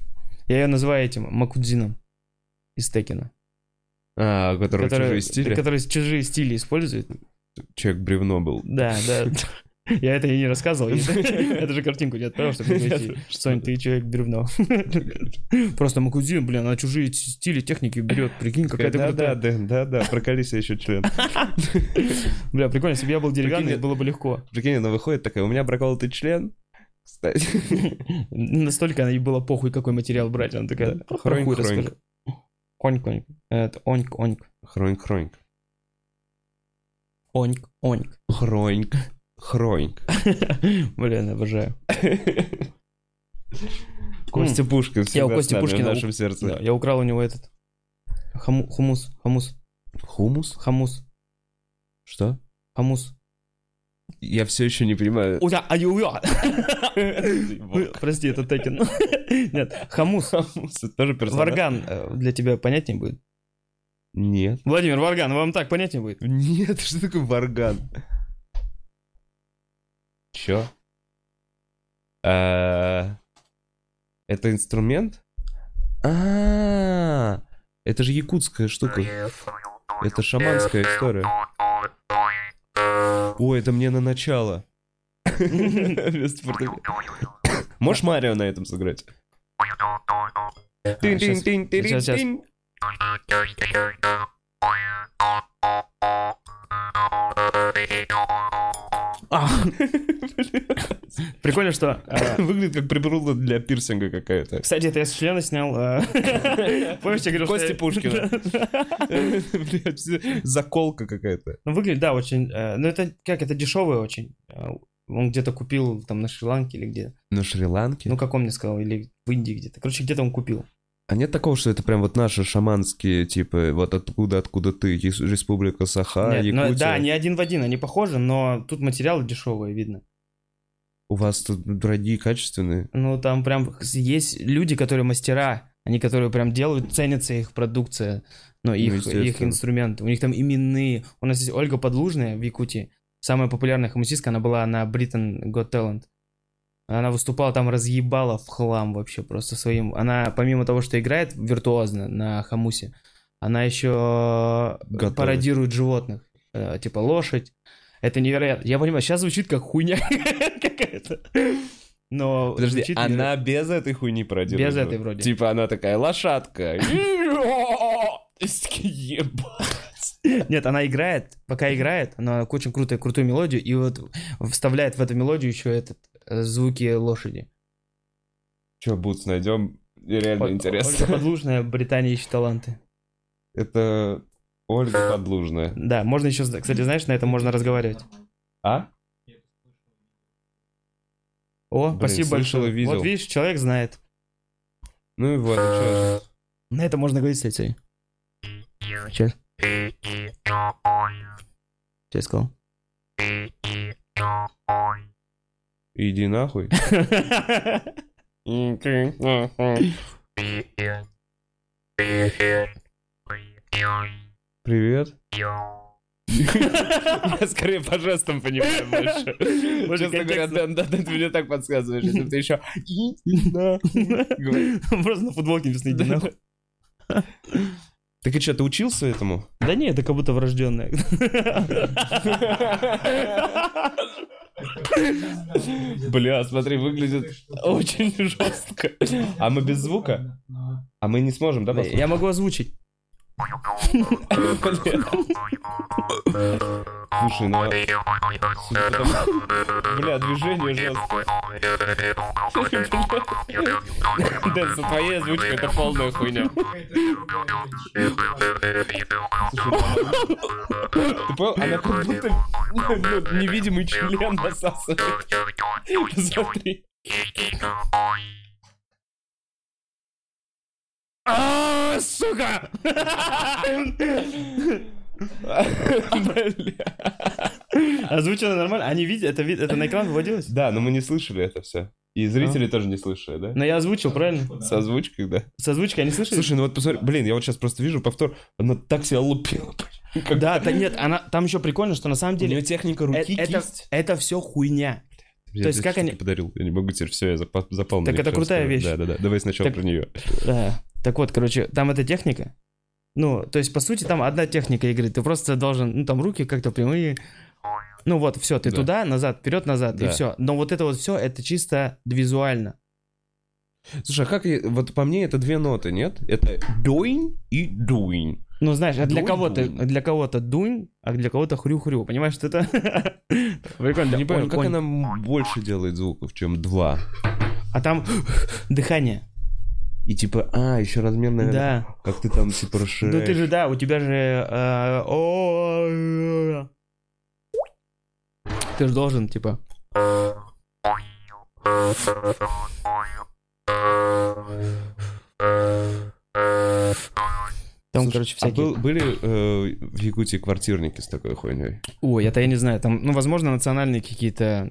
Я ее называю этим Макудзином из Текина. А, у которого чужие стили? Который чужие стили использует. Человек бревно был. Да, да. Я это ей не рассказывал. Это же картинку не отправил, чтобы не найти. Сонь, ты человек бревно. Просто Макудзин, блин, она чужие стили, техники берет. Прикинь, какая-то Да, да, да, да, проколись еще член. Бля, прикольно, если бы я был деревянный, было бы легко. Прикинь, она выходит такая, у меня проколотый член. Кстати. Настолько ей было похуй, какой материал брать. Она такая, Да. «Про Хроньк, хуй хроньк. расскажи. Оньк-оньк. Это оньк-оньк. Хроньк-хроньк. Оньк-оньк. Хроньк. Хроньк. Блин, обожаю. Костя Пушкин Я у Кости нами в Пушкина нашем сердце. я украл у него этот хумус, хумус, Хумус? хамус, Что? хамус. Я все еще не понимаю. Уя, ай, уя. Прости, это Текен. Нет, хамус. Хумус, это тоже персонаж? Варган э, для тебя понятнее будет? Нет. Владимир, Варган, вам так понятнее будет? Нет, что такое варган? Чё? А, Это инструмент? А, это же якутская штука. Это шаманская история. Ой, это мне на начало. Можешь Марио на этом сыграть? Сейчас. Прикольно, что... э, Выглядит как приблуда для пирсинга какая-то. Кстати, это я с члена снял. э, Помнишь, я говорил, что... Кости Пушкина. Заколка какая-то. Ну, выглядит, да, очень... э, Ну, это как, это дешевый очень. Э, Он где-то купил там на Шри-Ланке или где. На Шри-Ланке? Ну, как он мне сказал, или в Индии где-то. Короче, где-то он купил. А нет такого, что это прям вот наши шаманские, типа, вот откуда, откуда ты, Ес- Республика Саха, Нет, ну, Якутия. да, они один в один, они похожи, но тут материалы дешевые, видно. У вас тут дорогие, качественные. Ну, там прям есть люди, которые мастера, они которые прям делают, ценится их продукция, ну, их, естественно. их инструменты. У них там именные. У нас есть Ольга Подлужная в Якутии, самая популярная хомусистка, она была на Britain Got Talent. Она выступала там, разъебала в хлам вообще просто своим. Она, помимо того, что играет виртуозно на хамусе, она еще Готовит. пародирует животных. Э, Типа лошадь. Это невероятно. Я понимаю, сейчас звучит как хуйня какая-то. Но Подожди, звучит она невероятно. без этой хуйни пародирует? Без этой вроде. Типа она такая лошадка. Ебать. Нет, она играет, пока играет, она очень крутую, крутую мелодию, и вот вставляет в эту мелодию еще этот э, звуки лошади. Че, Бутс, найдем? Реально Ольга интересно. Подлужная, Британия ищет таланты. Это Ольга Подлужная. Да, можно еще, кстати, знаешь, на этом можно разговаривать. А? О, Блин, спасибо слышал большое. видел. Вот видишь, человек знает. Ну и вот, На это можно говорить, кстати. Сейчас. Что я сказал? Иди нахуй. Привет. Я скорее по жестам понимаю больше. Честно говоря, да, да, да, ты мне так подсказываешь. Если ты еще... Просто на футболке написано «иди нахуй». Так и что, ты учился этому? Да не, это как будто врожденное. Бля, смотри, выглядит очень жестко. А мы без звука? А мы не сможем, да? Я могу озвучить. Слушай, ну... Бля, движение жесткое. Дэн, со твоей озвучкой это полная хуйня. Ты понял? Она как будто ну, невидимый член насасывает. Посмотри. А, сука! Бля. Озвучено нормально? Они видят, это, вид- это на экран выводилось? Да, но мы не слышали это все. И зрители тоже не слышали, да? Но я озвучил, правильно? С озвучкой, да. С озвучкой они слышали? Слушай, ну вот посмотри, блин, я вот сейчас просто вижу повтор, она так себя лупила. Как- Да, да нет, она, там еще прикольно, что на самом У деле нее техника э- руки, это, кисть. это все хуйня. Я то есть как они- подарил? Я не могу теперь все, я запа- запал. Так это крутая вещь. Да, да, да. Давай сначала Так- про нее. Да. Так вот, короче, там эта техника. Ну, то есть, по сути, там одна техника игры. Ты просто должен, ну, там руки как-то прямые. Ну вот, все, ты Да. туда, назад, вперед, назад, и Да. все. Но вот это вот все, это чисто визуально. Слушай, а как, вот по мне это две ноты, нет? Это doing и doing. Ну, знаешь, а для кого-то, для кого-то дунь, а для кого-то хрю-хрю. Понимаешь, что это? Прикольно. Не понял, Онь, как она больше делает звуков, чем два? А там дыхание. И типа, а, еще размер, наверное, Да. как ты там типа Ну расширяешь. ты же, да, у тебя же... э, Ты же должен, типа... Там, Слушай, короче, а всякие... был- были э, в Якутии квартирники с такой хуйней? Ой, это я не знаю. Там, ну, возможно, национальные какие-то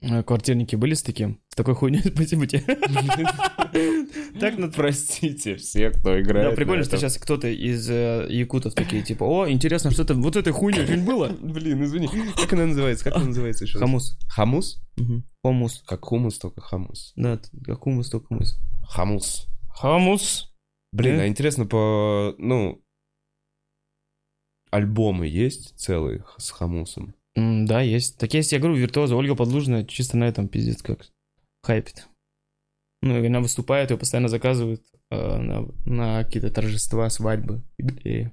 квартирники были с таким. С такой хуйней, спасибо тебе. Так, ну, Простите все, кто играет. Да, прикольно, что сейчас кто-то из э, якутов такие, типа, о, интересно, что-то вот этой хуйней что-нибудь было? Блин, извини. Как она называется? Как она называется еще? Хамус. Хамус? Мгм. Хомус. Как хумус, только хамус. Да, как хумус, только хумус. Хамус. Хамус. Блин, а интересно по, ну, альбомы есть целые с хамусом? М, Да, есть. Так есть, я говорю, виртуоза. Ольга Подлужная чисто на этом пиздец как хайпит. Ну, и она выступает, ее постоянно заказывают э, на, на какие-то торжества, свадьбы, юбилеи.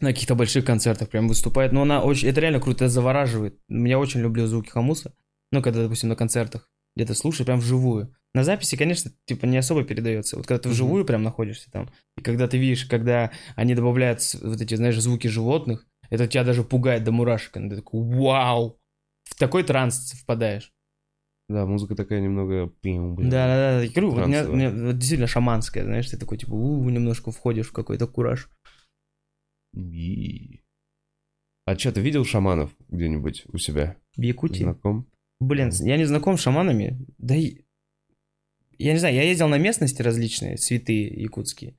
на каких-то больших концертах прям выступает. Но она очень, это реально круто, это завораживает. Я очень люблю звуки хамуса. Ну, когда, допустим, на концертах где-то слушаю прям вживую. На записи, конечно, типа не особо передается. Вот когда ты вживую прям находишься там, и когда ты видишь, когда они добавляют вот эти, знаешь, звуки животных, это тебя даже пугает до мурашек. И Ты такой, вау! В такой транс впадаешь. Да, музыка такая немного... Да, да, да. Я говорю, вот у меня, меня вот действительно шаманская, знаешь, ты такой, типа, у немножко входишь в какой-то кураж. И- А что, ты видел шаманов где-нибудь у себя? В Якутии. Знаком? Блин, я не знаком с шаманами. Да и... Я не знаю, я ездил на местности различные, цветы якутские,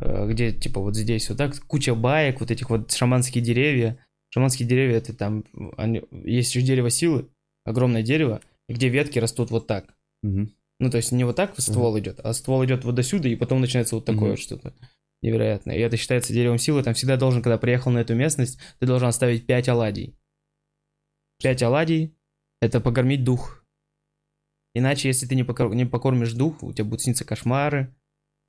где, типа, вот здесь вот так, куча баек, вот этих вот шаманские деревья. Шаманские деревья, это там, они... есть еще дерево силы, огромное дерево, где ветки растут вот так. Мгм. Ну, то есть не вот так ствол идет, а ствол идет вот до сюда, и потом начинается вот такое вот что-то невероятное. И это считается деревом силы. Там всегда должен, когда приехал на эту местность, ты должен оставить 5 оладий. 5 оладий – это покормить дух. Иначе, если ты не, покор- не покормишь дух, у тебя будут сниться кошмары,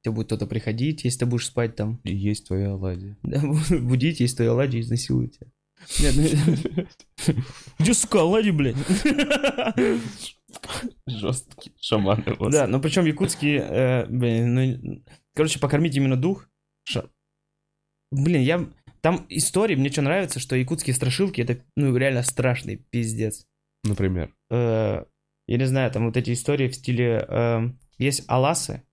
тебе будет кто-то приходить, если ты будешь спать там. И есть твоя оладья. Да, будить, если твои оладьи изнасилуют тебя. Ну- Где, сука, оладьи, блядь? Жесткий шаман. Да, но причем якутские, э, блин, ну, короче, покормить именно дух. Блин, я... Там истории, мне что нравится, что якутские страшилки, это, ну, реально страшный пиздец. Например. Э, я не знаю, там вот эти истории в стиле... э, есть аласы.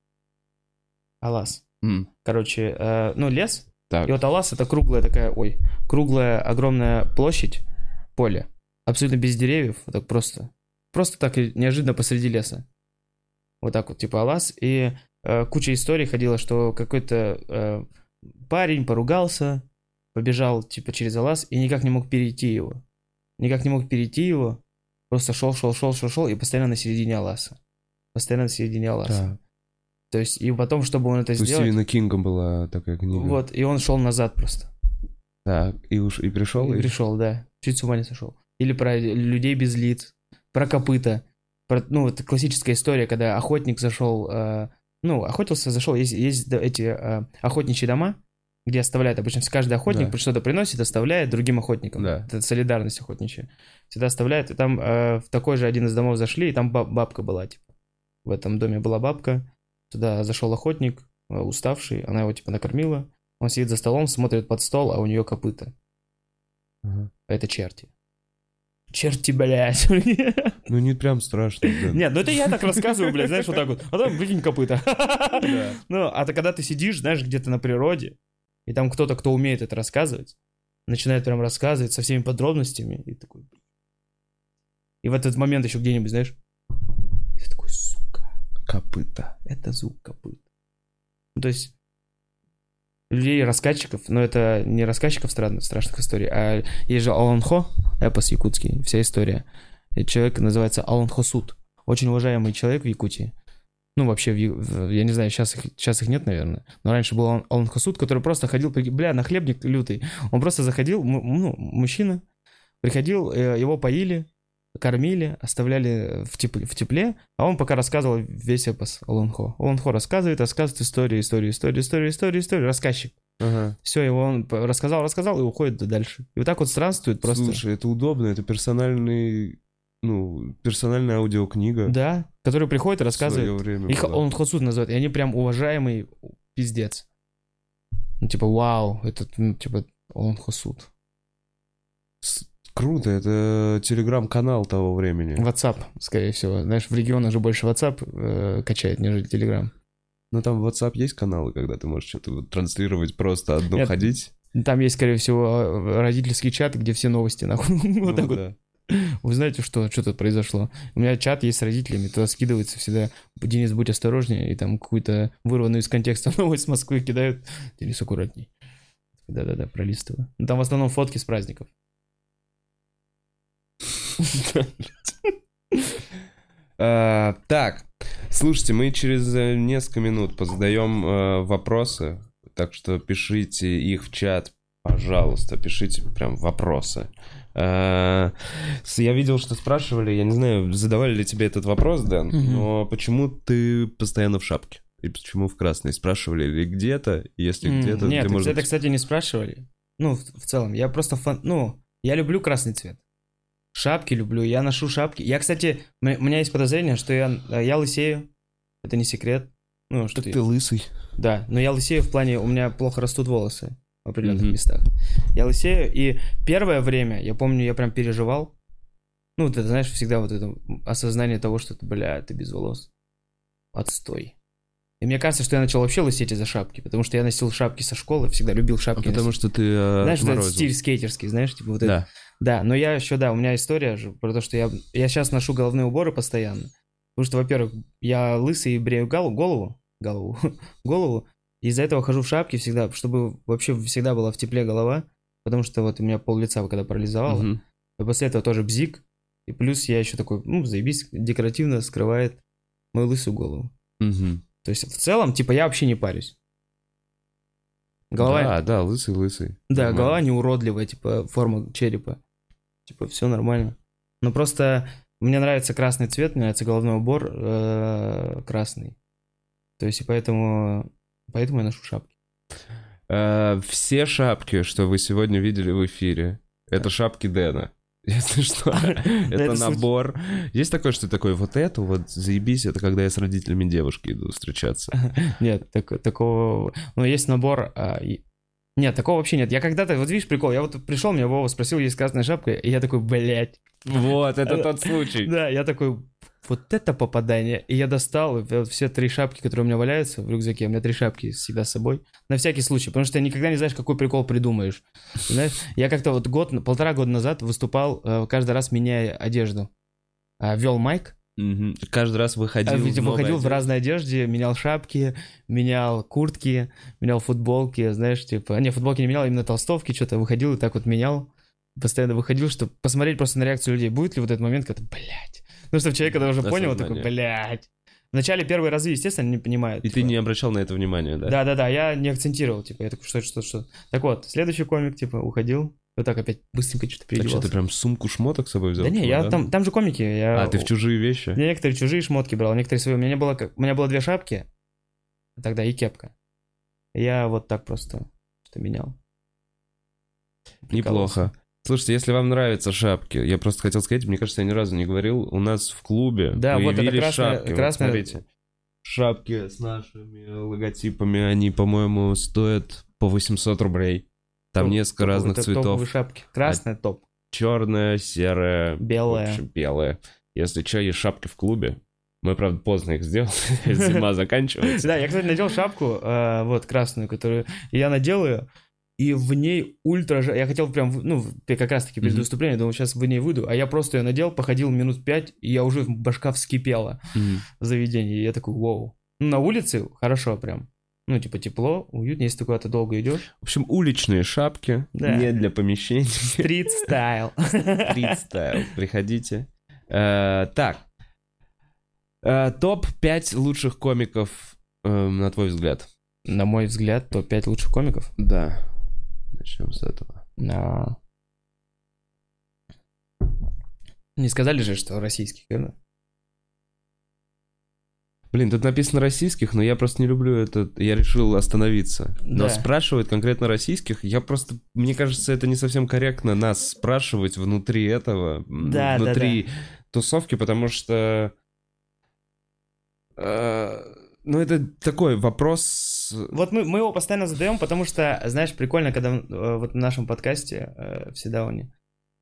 Алас. М, Короче, э, ну, лес. Так. И вот алас это круглая такая, ой, круглая огромная площадь, поле. Абсолютно без деревьев, вот так просто. Просто так неожиданно посреди леса. Вот так вот, типа Алас. И э, куча историй ходила, что какой-то э, парень поругался, побежал, типа, через Алас и никак не мог перейти его. Никак не мог перейти его. Просто шел, шел, шел, шел, шел и постоянно на середине Аласа. Постоянно на середине Аласа. Так. То есть, и потом, чтобы он это У сделать... Стивена Кинга была такая книга. Вот, и он шел назад просто. Так, и уж и пришел. И и- пришел, да. Чуть с ума не сошел. Или про людей без лиц, про копыта. Про, ну, вот классическая история, когда охотник зашел, э, ну, охотился, зашел, есть, есть эти э, охотничьи дома, где оставляют, обычно каждый охотник Да. что-то приносит, оставляет другим охотникам. Да. Это солидарность охотничья. Всегда оставляет, и там э, в такой же один из домов зашли, и там баб- бабка была, типа. В этом доме была бабка, туда зашел охотник, э, уставший, она его, типа, накормила, он сидит за столом, смотрит под стол, а у нее копыта. Ага. Это черти. Черти, блядь. Ну, не прям страшно, да. Нет, ну это я так рассказываю, блядь, знаешь, вот так вот. А там, прикинь, копыта. Ну, а ты когда ты сидишь, знаешь, где-то на природе, и там кто-то, кто умеет это рассказывать, начинает прям рассказывать со всеми подробностями, и такой... И в этот момент еще где-нибудь, знаешь, Копыта. это звук копыт. Ну, то есть людей, рассказчиков, но это не рассказчиков стран- страшных историй, а есть же Алан Хо, эпос якутский, вся история. И человек называется Алан Хо Суд. Очень уважаемый человек в Якутии. Ну, вообще, в в- я не знаю, сейчас их, сейчас их нет, наверное. Но раньше был Алан- Алан который просто ходил, бля, нахлебник лютый. Он просто заходил, ну, мужчина, приходил, э, его поили, кормили, оставляли в тепле, в тепле, а он пока рассказывал весь эпос Олонхо. Олонхо рассказывает, рассказывает историю, историю, историю, историю, историю, историю, рассказчик. Ага. Все, его он рассказал, рассказал и уходит дальше. И вот так вот странствует просто. Слушай, это удобно, это персональный, ну, персональная аудиокнига. Да, который приходит и рассказывает. время Их была. он Хосуд называет, и они прям уважаемый пиздец. Ну, типа, вау, это, ну, типа, он Хосуд. С- Круто, это телеграм-канал того времени. WhatsApp, скорее всего. Знаешь, в регионах же больше WhatsApp э, качает, нежели Telegram. Но там в WhatsApp есть каналы, когда ты можешь что-то вот транслировать, просто одно Нет. ходить. Там есть, скорее всего, э, родительский чат, где все новости, нахуй. Вот Ну так вот. да. Вы знаете, что, что тут произошло? У меня чат есть с родителями, туда скидывается всегда «Денис, будь осторожнее», и там какую-то вырванную из контекста новость с Москвы кидают. «Денис, аккуратней». Да-да-да, пролистываю. Ну, там в основном фотки с праздников. А, Так, слушайте, мы через э, несколько минут позадаем э, вопросы, так что пишите их в чат, пожалуйста, пишите прям вопросы. Я видел, что спрашивали, я не знаю, задавали ли тебе этот вопрос, Дэн, но почему ты постоянно в шапке? И почему в красной? Спрашивали ли где-то? Если где-то, Нет, где можно... это, кстати, не спрашивали. Ну, в, в целом. Я просто фан... Ну, я люблю красный цвет. Шапки люблю, я ношу шапки. Я, кстати, у меня- есть подозрение, что я, я лысею. Это не секрет. Ну, что я- лысый. Да, но я лысею в плане, у меня плохо растут волосы в определенных Мгм. местах. Я лысею, и первое время, я помню, я прям переживал. Ну, ты знаешь, всегда вот это осознание того, что ты, бля, ты без волос. Отстой. И мне кажется, что я начал вообще лысеть из-за шапки, потому что я носил шапки со школы, всегда любил шапки. А Потому носить. что ты э, Знаешь, вот этот отморозил. стиль скейтерский, знаешь, типа вот это. Да. Но я еще, да, у меня история же про то, что я, я сейчас ношу головные уборы постоянно. Потому что, во-первых, я лысый и брею голову, голову, голову, и из-за этого хожу в шапке всегда, чтобы вообще всегда была в тепле голова, потому что вот у меня пол лица когда парализовало, Мгм. и после этого тоже бзик, и плюс я еще такой, ну, заебись, декоративно скрывает мою лысую голову. Мгм. То есть в целом, типа, я вообще не парюсь. Голова, Да, да, лысый, лысый. Да, Нормально. голова не уродливая, типа форма черепа. Типа все нормально. Но просто мне нравится красный цвет, мне нравится головной убор э, красный. То есть и поэтому, поэтому я ношу шапки. Э, Все шапки, что вы сегодня видели в эфире, это шапки Дэна. Если что, это набор. Есть такое, что такое, вот это вот, заебись, это когда я с родителями девушки иду встречаться. Нет, так- такого... Ну, есть набор... Нет, такого вообще нет. Я когда-то, вот видишь, прикол, я вот пришел, меня Вова спросил, есть красная шапка, и я такой, блядь. Вот, это тот случай. Да, я такой, вот это попадание. И я достал вот все три шапки, которые у меня валяются в рюкзаке. У меня три шапки всегда с собой. На всякий случай, потому что ты никогда не знаешь, какой прикол придумаешь. Знаешь, я как-то вот год, полтора года назад выступал, э, каждый раз меняя одежду. А, Вел майк, Мгм. Каждый раз выходил. а, в ведь новой выходил в разной одежде, менял шапки, менял куртки, менял футболки, знаешь, типа... Не, футболки не менял, именно толстовки, что-то выходил и так вот менял. Постоянно выходил, чтобы посмотреть просто на реакцию людей. Будет ли вот этот момент, когда, блядь. Ну, чтобы человек, когда уже понял, такой, блядь. Вначале первые разы, естественно, не понимают. И ты типа. не обращал на это внимания, да? Да-да-да, я не акцентировал, типа, я такой, что, что, что. Так вот, следующий комик, типа, уходил. Вот так опять быстренько что-то Так что, переодевался. ты прям сумку шмоток с собой взял? Да не, я там, там же комики. Я... А, ты в чужие вещи? Я некоторые чужие шмотки брал, некоторые свои. У меня не было. У меня было две шапки, тогда и кепка. Я вот так просто что менял. Неплохо. Слушайте, если вам нравятся шапки, я просто хотел сказать, мне кажется, я ни разу не говорил, у нас в клубе Да, вот это красная- шапки. Вот красная- смотрите. Шапки с нашими логотипами, они, по-моему, стоят по 800 рублей. Там Топ- несколько разных топ- цветов. шапки. Красная топ. Черная, серая, Белая. в общем, белая. Если что, есть шапки в клубе. Мы, правда, поздно их сделали, зима заканчивается. Да, я, кстати, надел шапку, э, вот, красную, которую... Я надел ее, и в ней ультра... Я хотел прям, ну, как раз-таки перед выступлением, думал, сейчас в ней выйду, а я просто ее надел, походил минут пять, и я уже башка вскипела в заведении, и я такой, вау. Ну, на улице хорошо прям. Ну, типа, тепло, уютно, если ты куда-то долго идешь. В общем, уличные шапки, Да. не для помещений. Стрит стайл. Стрит стайл. Приходите. Э, Так. Э, Топ-5 лучших комиков, э, на твой взгляд. На мой взгляд, топ-5 лучших комиков. Да. Начнем с этого. На... Не сказали же, что российских, верно? Блин, тут написано российских, но я просто не люблю это. Я решил остановиться. Но Да. спрашивают конкретно российских. Я просто, мне кажется, это не совсем корректно нас спрашивать внутри этого, Да, да, внутри тусовки, потому что, э, ну это такой вопрос. Вот мы, мы его постоянно задаем, потому что, знаешь, прикольно, когда э, вот в нашем подкасте э, в Седауне,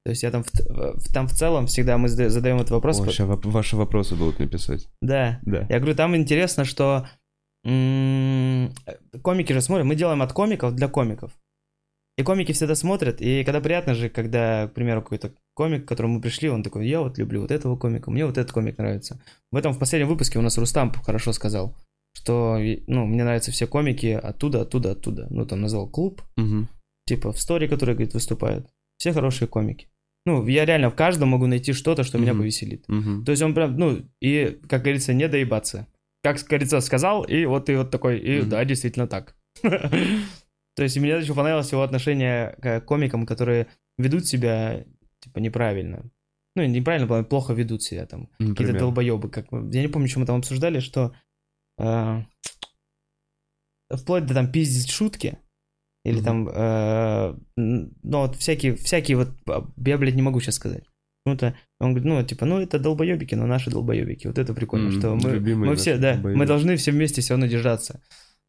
то есть я там в, там в целом всегда мы зада- задаем этот вопрос. О, воп- ваши вопросы будут написать. Да. Да. Я говорю, там интересно, что м, комики же смотрят, мы делаем от комиков для комиков. И комики всегда смотрят, и когда приятно же, когда, к примеру, какой-то комик, к которому мы пришли, он такой, я вот люблю вот этого комика, мне вот этот комик нравится. В этом в последнем выпуске у нас Рустам хорошо сказал, что, ну, мне нравятся все комики оттуда, оттуда, оттуда. Ну, там назвал клуб, Мгм. типа в стори, которые, говорит, выступают. Все хорошие комики. Ну, я реально в каждом могу найти что-то, что меня повеселит. Мгм. То есть он прям, ну, и, как говорится, не доебаться. Как говорится, сказал, и вот ты вот такой, и да, действительно так. То есть мне еще понравилось его отношение к комикам, которые ведут себя, типа, неправильно. Ну, неправильно, плане, плохо ведут себя там. Какие-то долбоебы. Как... мы- Я не помню, что мы там обсуждали, что... э, Вплоть до там пиздить шутки. Или там, э, ну вот всякие, всякие вот, а, я, блядь, не могу сейчас сказать. Ну-то, он говорит, ну, типа, ну, это долбоебики, но наши долбоебики. Вот это прикольно, что мы, любимые мы все, да, долбоебики. мы должны все вместе все равно держаться.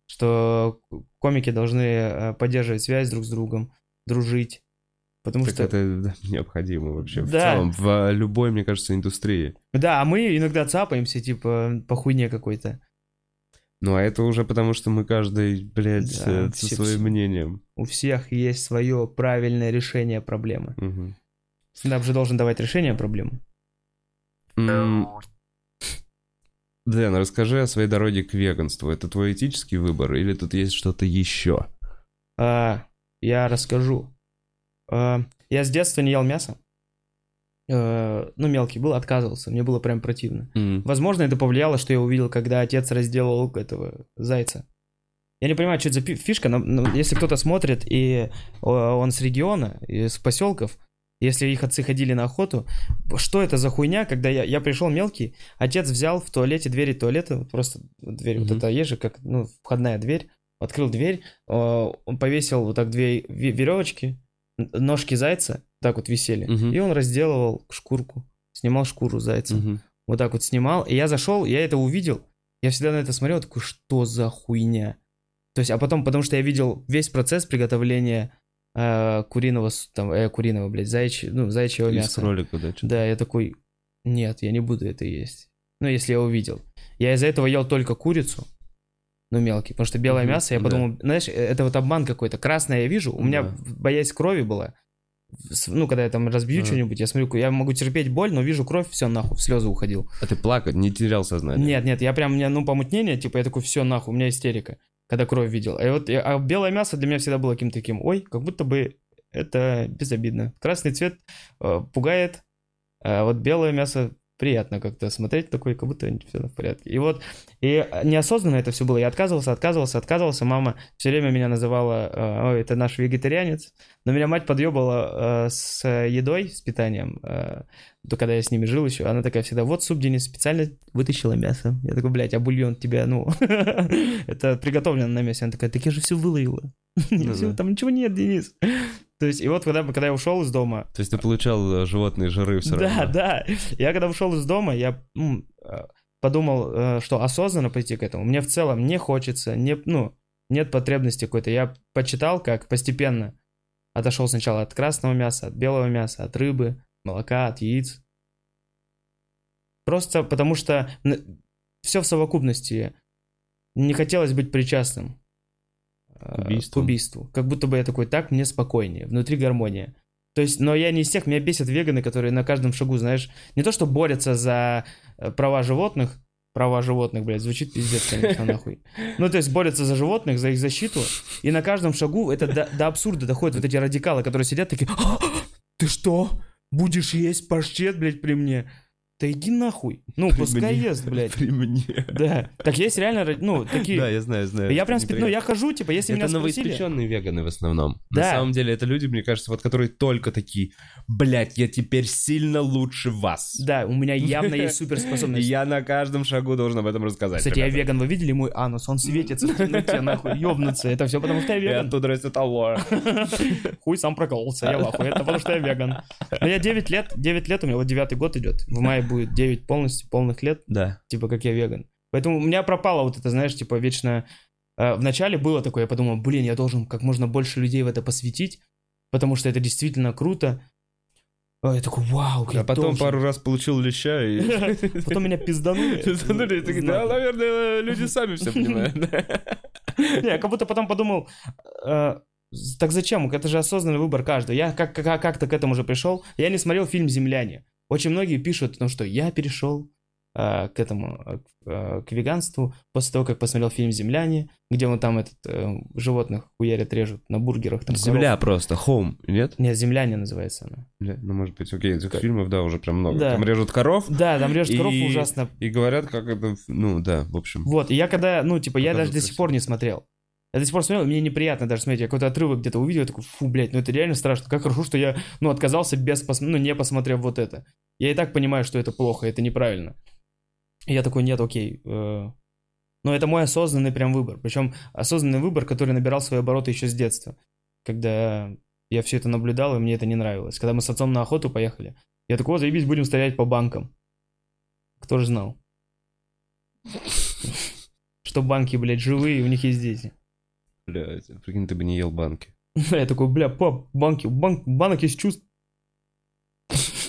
Что комики должны э, поддерживать связь друг с другом, дружить. Потому Так что... это необходимо вообще в Да. целом, в любой, мне кажется, индустрии. Да, а мы иногда цапаемся, типа, по хуйне какой-то. Ну, а это уже потому, что мы каждый, блядь, Да, э, со все- своим мнением. У всех есть свое правильное решение проблемы. Мгм. Стендап же должен давать решение проблемы. Дэн, расскажи о своей дороге к веганству. Это твой этический выбор или тут есть что-то еще? А, я расскажу. А, я с детства не ел мясо. Э, ну, мелкий был, отказывался. Мне было прям противно. М, Возможно, это повлияло, что я увидел, когда отец разделал этого зайца. Я не понимаю, что это за фишка, но, но если кто-то смотрит, и он с региона, из поселков, если их отцы ходили на охоту, что это за хуйня, когда я, я пришел мелкий, отец взял в туалете двери туалета, вот просто дверь, вот Мгм. это есть же, как, ну, входная дверь, открыл дверь, он повесил вот так две ве- веревочки, ножки зайца, так вот висели, Мгм. и он разделывал шкурку, снимал шкуру зайца мгм. вот так вот снимал, и я зашел, я это увидел, я всегда на это смотрел, такой, что за хуйня? То есть, а потом, потому что я видел весь процесс приготовления э, куриного, там, э, куриного, блядь, заячьего, ну, заячьего Из мяса. кролика, да? чё-то? Да, я такой, нет, я не буду это есть. Ну, если я увидел. Я из-за этого ел только курицу, ну, мелкий, потому что белое Мгм, мясо, я да. подумал, знаешь, э, это вот обман какой-то. Красное я вижу, у меня Да. боязнь крови была. Ну, когда я там разбью А. что-нибудь, я смотрю, я могу терпеть боль, но вижу кровь, все, нахуй, в слезы уходил. А ты плакать, не терял сознание? Нет, нет, я прям, у меня, ну, помутнение, типа, я такой, все, нахуй, у меня истерика, когда кровь видел. А вот, а белое мясо для меня всегда было каким-то таким, ой, как будто бы это безобидно. Красный цвет э, пугает, а вот белое мясо приятно как-то смотреть, такой, как будто все в порядке. И вот, и неосознанно это все было, я отказывался, отказывался, отказывался, мама все время меня называла, э, ой, это наш вегетарианец, но меня мать подъебала э, с едой, с питанием, э, то когда я с ними жил еще, она такая всегда, вот суп, Денис, специально вытащила мясо. Я такой, блядь, а бульон тебя, ну, это приготовлено на мясе. Она такая, так я же все выловила. Ну. Там ничего нет, Денис. То есть, и вот когда, когда я ушел из дома, То есть ты получал э, животные жиры все да, равно? да. Я когда ушел из дома, я э, подумал, э, что осознанно пойти к этому. Мне в целом не хочется, не, ну, нет потребности какой-то. Я почитал, как постепенно отошел сначала от красного мяса, от белого мяса, от рыбы, молока, от яиц. Просто потому что все в совокупности. Не хотелось быть причастным К убийству. к убийству. Как будто бы я такой, так мне спокойнее, внутри гармония. То есть, но я не из тех, меня бесят веганы, которые на каждом шагу, знаешь, не то, что борются за э, права животных, права животных, блядь, звучит пиздец, конечно, нахуй. Ну, то есть борются за животных, за их защиту, и на каждом шагу это до, до абсурда доходит вот эти радикалы, которые сидят такие, «А, ты что, будешь есть паштет, блядь, при мне? Да иди нахуй. Ну, При пускай мне. ест, блядь. При мне. Да. Так есть реально, ну, такие... Да, я знаю, знаю. Я прям, Это спи- ну, я хожу, типа, если меня Это спросили... новоиспеченные веганы в основном. На Да. самом деле это люди, мне кажется, вот которые только такие, блядь, я теперь сильно лучше вас. Да, у меня явно есть И суперспособность. я на каждом шагу должен об этом рассказать. Кстати, я веган, вы видели мой анус? Он светится в темноте, нахуй, ёбнуться. Это все потому, что я И веган. оттуда растет алоэ. Хуй сам прокололся, я в. Это потому, что я веган. Но я 9 лет, 9 лет у меня, вот девятый год идет. В мае будет 9 полностью, полных лет, Да. типа, как я веган. Поэтому у меня пропало вот это, знаешь, типа, вечно... э, Вначале было такое, я подумал, блин, я должен как можно больше людей в это посвятить, потому что это действительно круто. А Я такой, вау, я А потом должен». пару раз получил леща и... Потом меня пизданули. Пизданули, и такие, да, наверное, люди сами все понимают. Не, я как будто потом подумал, э, так зачем? Это же осознанный выбор каждого. Я как- как- как-то к этому уже пришел. Я не смотрел фильм «Земляне». Очень многие пишут, ну что я перешел э, к этому, э, к веганству после того, как посмотрел фильм «Земляне», где он там этот э, животных хуярят, режут на бургерах. Там Земля просто, home, нет? коров. Нет, «Земляне» называется она. Бля, Ну, может быть, окей, этих фильмов, да, уже прям много. Да. Там режут коров Да, там режут коров И- ужасно. и говорят, как это, ну, да, в общем. Вот, и я когда, ну, типа, я даже Показывают до сих пор не смотрел. Я до сих пор смотрел, мне неприятно даже смотреть. Я какой-то отрывок где-то увидел, я такой, фу, блядь, ну это реально страшно. Как хорошо, что я, ну, отказался без, пос... ну, не посмотрев вот это. Я и так понимаю, что это плохо, это неправильно. И я такой, нет, окей. э, Но это мой осознанный прям выбор. Причем осознанный выбор, который набирал свои обороты еще с детства. Когда я все это наблюдал, и мне это не нравилось. Когда мы с отцом на охоту поехали, я такой, о, заебись, будем стрелять по банкам. Кто же знал? Что банки, блядь, живые, и у них есть дети. Блядь, прикинь, ты бы не ел банки. Я такой, бля, пап, банки, банк, банок есть чувств.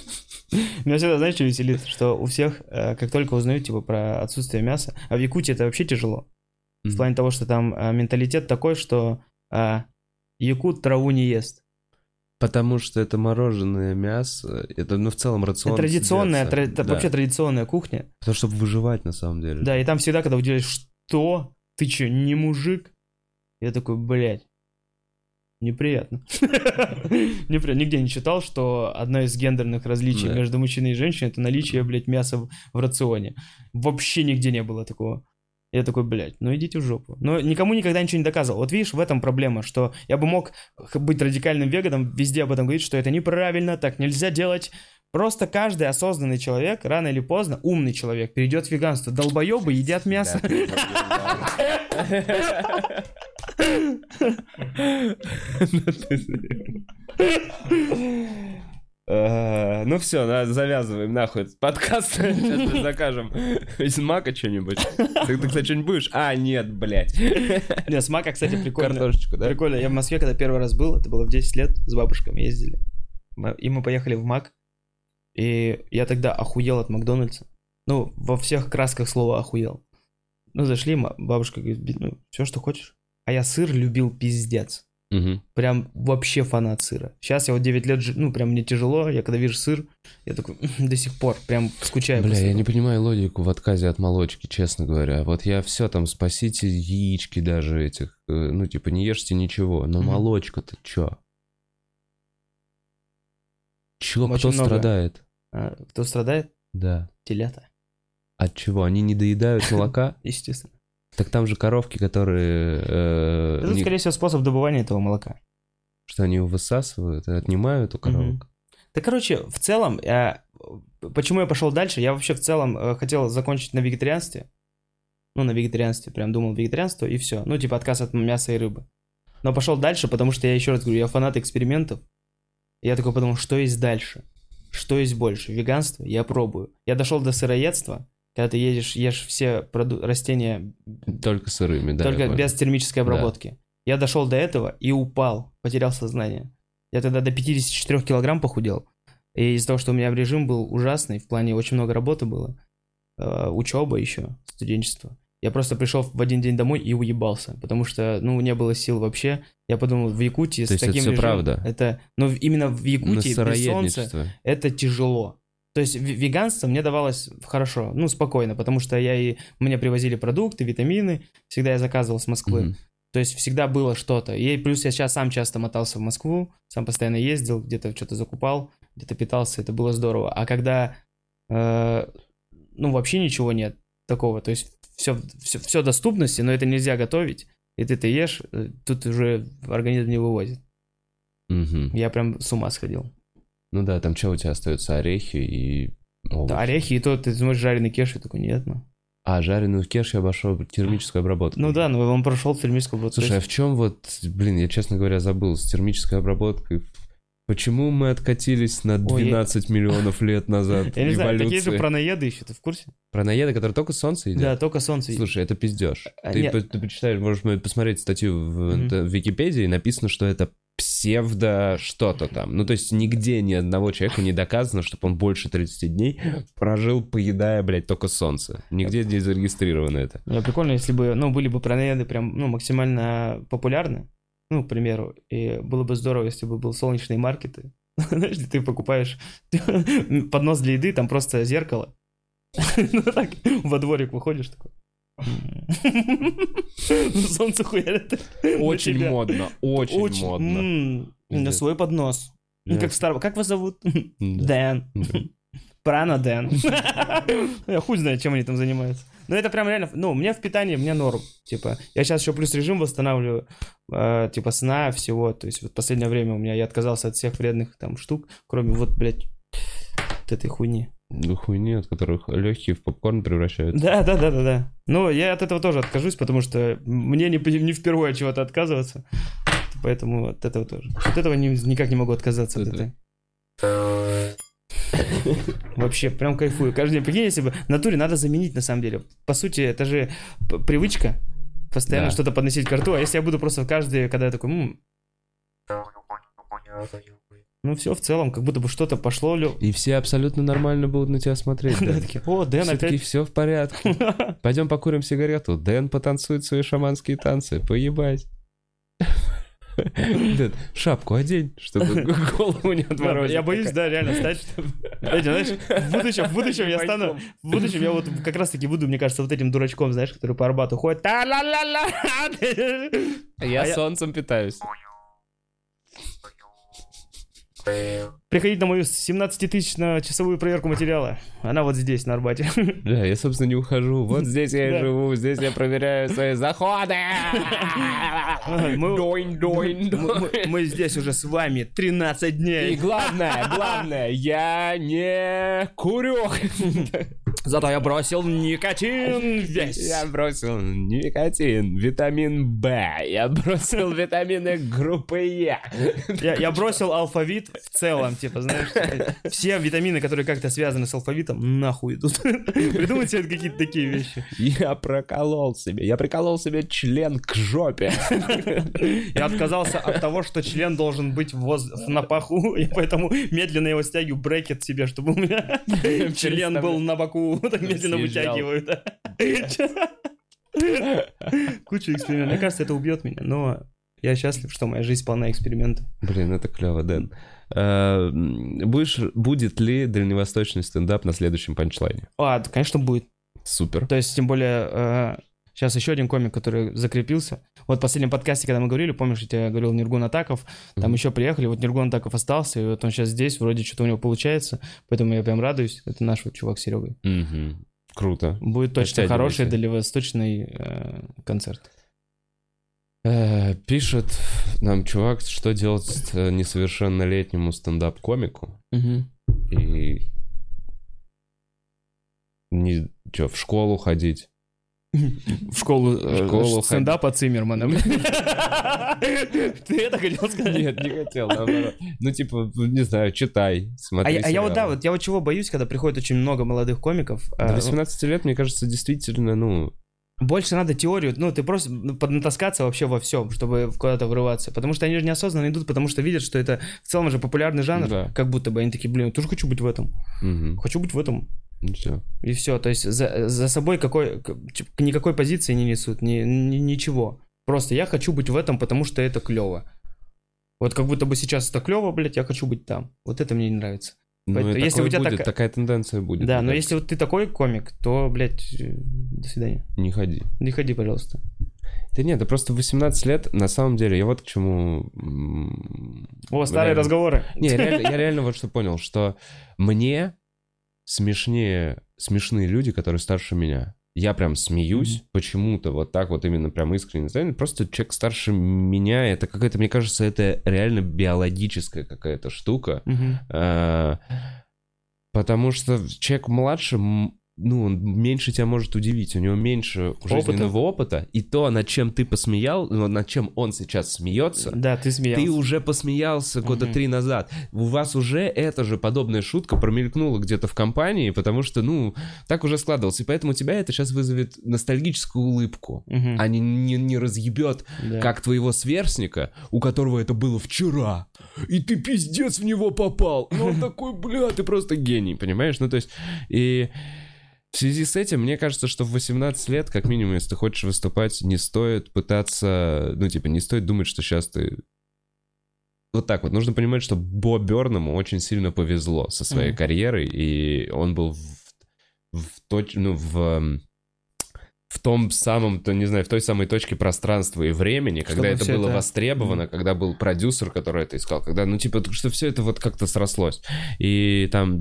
Меня всегда, знаешь, что веселит? Что у всех, э, как только узнают, типа, про отсутствие мяса, а в Якутии это вообще тяжело. В плане того, что там э, менталитет такой, что э, якут траву не ест. Потому что это мороженое мясо, это, ну, в целом рацион. Это традиционная, тра- Да. вообще традиционная кухня. Потому что выживать на самом деле. Да, и там всегда, когда уделяешь, что? Ты что, не мужик? Я такой, блядь, неприятно. Неприятно. Нигде не читал, что одно из гендерных различий Да. между мужчиной и женщиной это наличие, блядь, мяса в, в рационе. Вообще нигде не было такого. Я такой, блядь, ну идите в жопу. Но никому никогда ничего не доказывал. Вот видишь, в этом проблема, что я бы мог быть радикальным веганом, везде об этом говорить, что это неправильно, так нельзя делать. Просто каждый осознанный человек, рано или поздно, умный человек, перейдет в веганство. Долбоебы едят мясо. Ну все, завязываем нахуй этот подкаст. Сейчас мы закажем из мака что-нибудь. Ты, кстати, что-нибудь будешь? А, нет, блядь. Не, с мака, кстати, прикольно. Картошечку, да? Прикольно. Я в Москве, когда первый раз был, это было в 10 лет, с бабушками ездили. И мы поехали в Мак. И я тогда охуел от Макдональдса. Ну, во всех красках слова охуел. Ну, зашли, бабушка говорит, «Би- ну, все, что хочешь. А я сыр любил пиздец. Мгм. Прям вообще фанат сыра. Сейчас я вот 9 лет, ну, прям мне тяжело. Я когда вижу сыр, я такой, до сих пор прям скучаю. Бля, я не понимаю логику в отказе от молочки, честно говоря. Вот я все там, спасите яички даже этих, э, ну, типа, не ешьте ничего, но Мгм. молочка-то чё? Чё, Очень кто много. страдает? А, кто страдает? Да. Телята. От чего? Они не доедают молока? Естественно. Так там же коровки, которые... э, Это, не- скорее всего, способ добывания этого молока. Что они его высасывают и отнимают у коровок. Да, короче, в целом, я- почему я пошел дальше? Я вообще в целом э, хотел закончить на вегетарианстве. Ну, на вегетарианстве, прям думал вегетарианство и все. Ну, типа отказ от мяса и рыбы. Но пошел дальше, потому что я еще раз говорю, я фанат экспериментов. Я такой подумал, что есть дальше? Что есть больше? Веганство? Я пробую. Я дошел до сыроедства, когда ты едешь, ешь все проду- растения Только сырыми, да. только без термической Да. обработки. Я дошел до этого и упал, потерял сознание. Я тогда до 54 килограмм похудел. И из-за того, что у меня режим был ужасный, в плане очень много работы было, э, учеба еще, студенчество. Я просто пришел в один день домой и уебался, потому что, ну, не было сил вообще. Я подумал, в Якутии То с это таким всё режимом... правда? Это, но в- именно в Якутии без солнца это тяжело. То есть ве- веганство мне давалось хорошо, ну, спокойно, потому что я и... Мне привозили продукты, витамины, всегда я заказывал с Москвы. Мгм. То есть всегда было что-то. И плюс я сейчас сам часто мотался в Москву, сам постоянно ездил, где-то что-то закупал, где-то питался, это было здорово. А когда, э, ну, вообще ничего нет такого, то есть все, все, все доступности, но это нельзя готовить, и ты это ешь, э, тут уже организм не вывозит. Мгм. Я прям с ума сходил. Ну да, там что у тебя остаются? Орехи и овощи. Да, орехи, и то ты смотришь жареный кеш, и такой, нет, ну. А, жареную кеш я обошел термическую обработку. Ну да, но он прошел термическую обработку. Слушай, а в чем вот, блин, я, честно говоря, забыл, с термической обработкой, почему мы откатились на Ой, я- 12 миллионов лет назад Я не знаю, такие же праноеды еще, ты в курсе? Про наеды, которые только солнце едят? Да, только солнце. Слушай, это пиздеж. А, Ты, нет. по- ты почитаешь, можешь посмотреть статью в Википедии, написано, что это псевдо что-то там. Ну, то есть нигде ни одного человека не доказано, чтобы он больше 30 дней прожил, поедая, блядь, только солнце. Нигде не зарегистрировано это. Ну, прикольно, если бы, ну, были бы праноеды прям, ну, максимально популярны, ну, к примеру, и было бы здорово, если бы был солнечные маркеты. Знаешь, где ты покупаешь поднос для еды, там просто зеркало. Ну, так, во дворик выходишь такой. Ну, Солнце хуярит. Очень модно, очень, модно. На свой поднос. Ну, как в старом. Как вас зовут? Дэн. Прана Дэн. Я хуй знает, чем они там занимаются. Но это прям реально, ну, мне в питании, мне норм. Типа, я сейчас еще плюс режим восстанавливаю, э, типа, сна, всего. То есть вот последнее время у меня, я отказался от всех вредных там штук, кроме вот, блядь, вот этой хуйни. Хуйни, от которых легкие в попкорн превращаются. Да, да, да, да, да. Ну, я от этого тоже откажусь, потому что мне не, не впервые от чего-то отказываться. Поэтому от этого тоже. От этого не, никак не могу отказаться. От этой. Вообще, прям кайфую. Каждый день, прикинь, если бы в натуре надо заменить, на самом деле. По сути, это же привычка постоянно Да. что-то подносить к рту. А если я буду просто каждый, когда я такой, «М, ну все, в целом, как будто бы что-то пошло. И все абсолютно нормально будут на тебя смотреть. Да, такие, О, Дэн опять. все в порядке. Пойдем покурим сигарету. Дэн потанцует свои шаманские танцы. Поебать. Дэн, шапку одень, чтобы голову не отморозить. Я боюсь, да, реально стать, что... Знаете, знаешь, в будущем, в будущем я стану... В будущем я вот как раз таки буду, мне кажется, вот этим дурачком, знаешь, который по Арбату ходит. А я- солнцем питаюсь. Приходить на мою 17-тысячно-часовую проверку материала. Она вот здесь, на Арбате. Да, я, собственно, не ухожу. Вот здесь я и живу, здесь я проверяю свои заходы. Мы- здесь уже с вами 13 И дней. главное, главное, я не курю. Зато я бросил никотин весь. Я бросил никотин, витамин В, я бросил витамины группы Е. Я, я бросил алфавит в целом, типа, знаешь, все витамины, которые как-то связаны с алфавитом, нахуй идут. Придумайте какие-то такие вещи. Я проколол себе, я приколол себе член к жопе. Я отказался от того, что член должен быть воз... на паху, и поэтому медленно его стягиваю, брекет себе, чтобы у меня член был на боку, так медленно вытягиваю. да. Куча экспериментов. Мне кажется, это убьет меня, но я счастлив, что моя жизнь полна экспериментов. Блин, это клево, Дэн. Э, Будешь, будет ли дальневосточный стендап на следующем панчлайне? А, да, конечно, будет. Супер. То есть, тем более, сейчас еще один комик, который закрепился. Вот в последнем подкасте, когда мы говорили, помнишь, я тебе говорил Ниргун Атаков, там Мгм. еще приехали, вот Ниргун Атаков остался, и вот он сейчас здесь, вроде что-то у него получается, поэтому я прям радуюсь. Это наш вот чувак с Серегой. Мгм. Круто. Будет точно хороший дальневосточный э, концерт. Э, Пишет нам чувак, что делать с э, несовершеннолетнему стендап-комику. И не, что, в школу ходить. В школу, э, В школу стендапа Циммермана. Ты это хотел сказать? Нет, не хотел, наоборот. Ну, типа, не знаю, читай, А смотри а я вот, да, вот я вот чего боюсь, когда приходит очень много молодых комиков. До а, 18 лет, мне кажется, действительно, ну... Больше надо теорию, ну, ты просто ну, поднатаскаться вообще во всем, чтобы куда-то врываться. Потому что они же неосознанно идут, потому что видят, что это в целом же популярный жанр, Да. как будто бы они такие, блин, я тоже хочу быть в этом. Хочу быть в этом. Ну, всё. И все. То есть за, за собой какой, никакой позиции не несут, ни, ни- ничего. Просто я хочу быть в этом, потому что это клево. Вот как будто бы сейчас это клево, блядь, я хочу быть там. Вот это мне не нравится. Ну, Поэтому, и если у тебя будет, так- такая тенденция будет. да, мне но если вот ты такой комик, то, блядь, э, до свидания. Не ходи. Не ходи, пожалуйста. Да нет, да просто в 18 лет, на самом деле, я вот к чему... О, старые реально- разговоры. Не, реально- я реально вот что понял, что мне смешнее, смешные люди, которые старше меня. Я прям смеюсь почему-то вот так вот именно прям искренне. Знаете, Просто человек старше меня, это какая-то, мне кажется, это реально биологическая какая-то штука. А, Потому что человек младше, ну, он меньше тебя может удивить, у него меньше жизненного опыта, и то, над чем ты посмеял, ну, над чем он сейчас смеется, Да, ты смеялся. ты уже посмеялся года Мгм. три назад. У вас уже эта же подобная шутка промелькнула где-то в компании, потому что, ну, так уже складывалось. И поэтому у тебя это сейчас вызовет ностальгическую улыбку, Мгм. а не, не, не разъебет, Да. как твоего сверстника, у которого это было вчера, и ты пиздец в него попал. И он такой, бля, ты просто гений, понимаешь? Ну, то есть, и... В связи с этим, мне кажется, что в 18 лет, как минимум, если ты хочешь выступать, не стоит пытаться, ну, типа, не стоит думать, что сейчас ты... Вот так вот. Нужно понимать, что Бо Берному очень сильно повезло со своей Мгм. карьерой, и он был в, в точ... ну, в, эм, в том самом, то, не знаю, в той самой точке пространства и времени, когда Чтобы это всё было это- востребовано, когда был продюсер, который это искал, когда, ну, типа, что все это вот как-то срослось. И там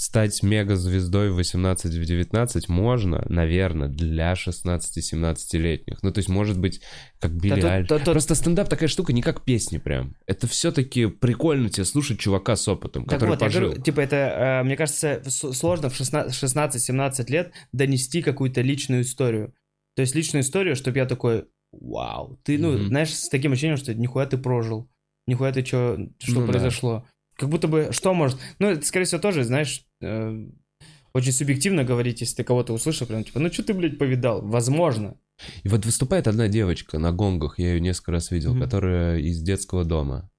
стать мега-звездой в 18-19 можно, наверное, для 16-17-летних. Ну, то есть, может быть, как Билли Да, то- то- то- Просто стендап такая штука, не как песни прям. Это все-таки прикольно тебе слушать чувака с опытом, Так который вот, я пожил. говорю, типа, это, э, мне кажется, сложно в 16 16-17 лет донести какую-то личную историю. То есть личную историю, чтобы я такой, вау. Ты, ну, Мгм. знаешь, с таким ощущением, что нихуя ты прожил, нихуя ты чё, что Ну да. произошло. Как будто бы, что может... Ну, это, скорее всего, тоже, знаешь, э, очень субъективно говорить, если ты кого-то услышал, прям типа, ну что ты, блядь, повидал? Возможно. И вот выступает одна девочка на гонгах, я ее несколько раз видел, Мгм. которая из детского дома.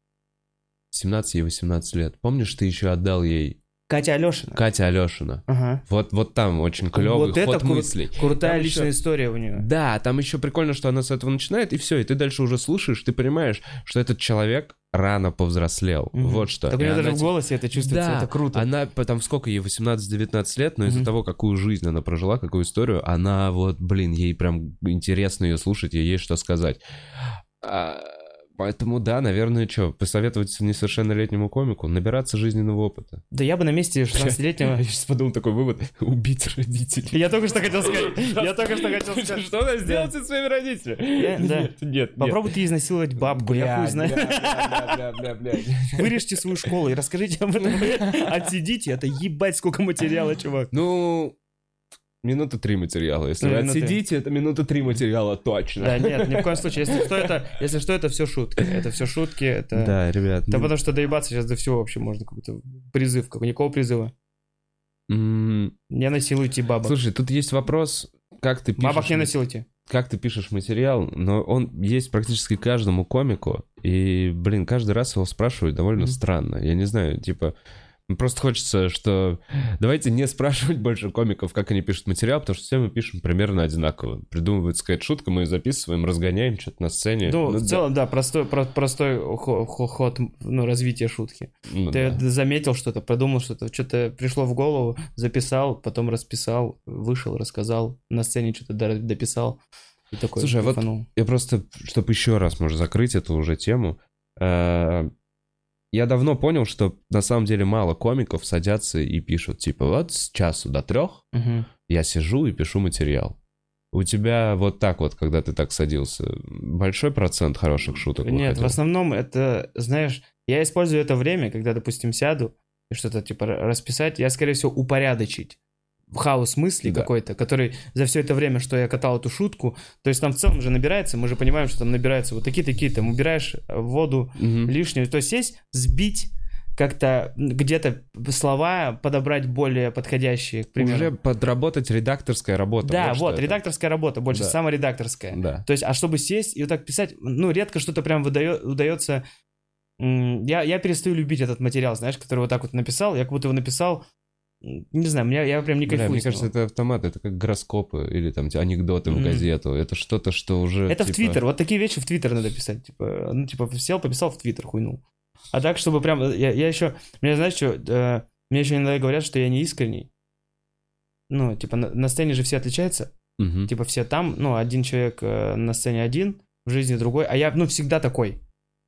17 и 18 лет. Помнишь, ты еще отдал ей Катя Алешина. Катя Алешина? Ага. Вот, вот там очень клевый Вот это ход кру- мыслей. Крутая Там личная еще- история у нее. Да, там еще прикольно, что она с этого начинает, и все, и ты дальше уже слушаешь, ты понимаешь, что этот человек рано повзрослел. Мгм. Вот что. Так у нее она даже в голосе это чувствуется, Да, это круто. Она, потом сколько ей, 18-19 лет, но из-за Мгм. того, какую жизнь она прожила, какую историю, она вот, блин, ей прям интересно ее слушать, ей есть что сказать. А, поэтому, да, наверное, что, посоветовать несовершеннолетнему комику набираться жизненного опыта. Да я бы на месте 16-летнего... Я сейчас подумал такой вывод, убить родителей. Я только что хотел сказать. Я только что хотел сказать. Что она сделает Да. со своими родителями? Нет, нет, Попробуй ты изнасиловать бабку, я хуй знаю. Вырежьте свою школу и расскажите об этом. Отсидите, это ебать сколько материала, чувак. Ну, минута три материала. Если Ну, вы минуты. отсидите, это минута три материала точно. Да, нет, ни в коем случае. Если что, это, если что, это все шутки. Это все шутки, это... Да, ребят. Да ну, потому что доебаться сейчас до всего вообще можно. Какой-то призыв. Какой, никакого призыва. м, Не насилуйте бабок. Слушай, тут есть вопрос, как ты пишешь... Бабок не насилуйте. Как ты пишешь материал, но он есть практически каждому комику, и, блин, каждый раз его спрашивают довольно Мгм. странно. Я не знаю, типа... ну, Просто хочется, что давайте не спрашивать больше комиков, как они пишут материал, потому что все мы пишем примерно одинаково. Придумывают сказать шутку, мы ее записываем, разгоняем что-то на сцене. Ну, в да, целом, да, простой, про- простой хо- хо- ход ну, развития шутки. ну Ты да. заметил что-то, продумал что-то, что-то пришло в голову, записал, потом расписал, вышел, рассказал, на сцене что-то до- дописал. И такой Слушай, а вот. Я просто, чтобы еще раз, может, закрыть эту уже тему. Я давно понял, что на самом деле мало комиков садятся и пишут, типа, вот с часу до трех Мгм. я сижу и пишу материал. У тебя вот так вот, когда ты так садился, большой процент хороших шуток Нет, выходил? в основном это, знаешь, я использую это время, когда, допустим, сяду и что-то типа ра- расписать, я, скорее всего, упорядочить хаос мыслей Да. какой-то, который за все это время, что я катал эту шутку, то есть там в целом же набирается, мы же понимаем, что там набираются вот такие-такие, там убираешь э, воду Мгм. лишнюю, то есть сесть, сбить как-то где-то слова подобрать более подходящие, к примеру. Уже подработать редакторская работа. да, вот, это. редакторская работа, больше Да. саморедакторская. Да. То есть, а чтобы сесть и вот так писать, ну, редко что-то прям выдает, удается... Я, я перестаю любить этот материал, знаешь, который вот так вот написал, я как будто его написал, не знаю, меня, я прям не Бля, кайфую мне с него. кажется, это автомат, это как гороскопы или там анекдоты в Мгм. газету. Это что-то, что уже... Это в типа, Твиттер, вот такие вещи в Твиттер надо писать, типа, ну, типа, сел, пописал в Твиттер, хуйнул. А так, чтобы прям, я, я еще, мне, знаешь, что, э, мне еще иногда говорят, что я не искренний. Ну, типа, на, на сцене же все отличаются, мгм. типа, все там, ну, один человек э, на сцене один, в жизни другой, а я, ну, всегда такой.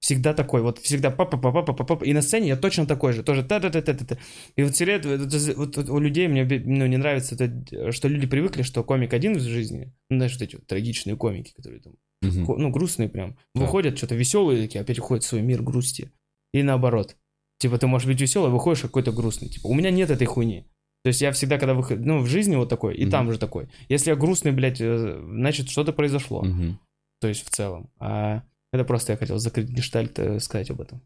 Всегда такой, вот всегда папа папа папа папа и на сцене я точно такой же, тоже та та та та та И вот все лет, вот, вот- у людей мне ну, не нравится, это, что люди привыкли, что комик один в жизни, ну, знаешь, вот эти вот трагичные комики, которые там ко- ну, грустные прям. Да. Выходят что-то веселые такие, опять уходят в свой мир грусти. И наоборот. Типа, ты можешь быть веселый, выходишь какой-то грустный. Типа, у меня нет этой хуйни. То есть я всегда, когда выхожу, ну, в жизни вот такой, и Мгм. там же такой. Если я грустный, блядь, э, значит, что-то произошло. Мгм. То есть в целом. А это просто я хотел закрыть гештальт, э, сказать об этом.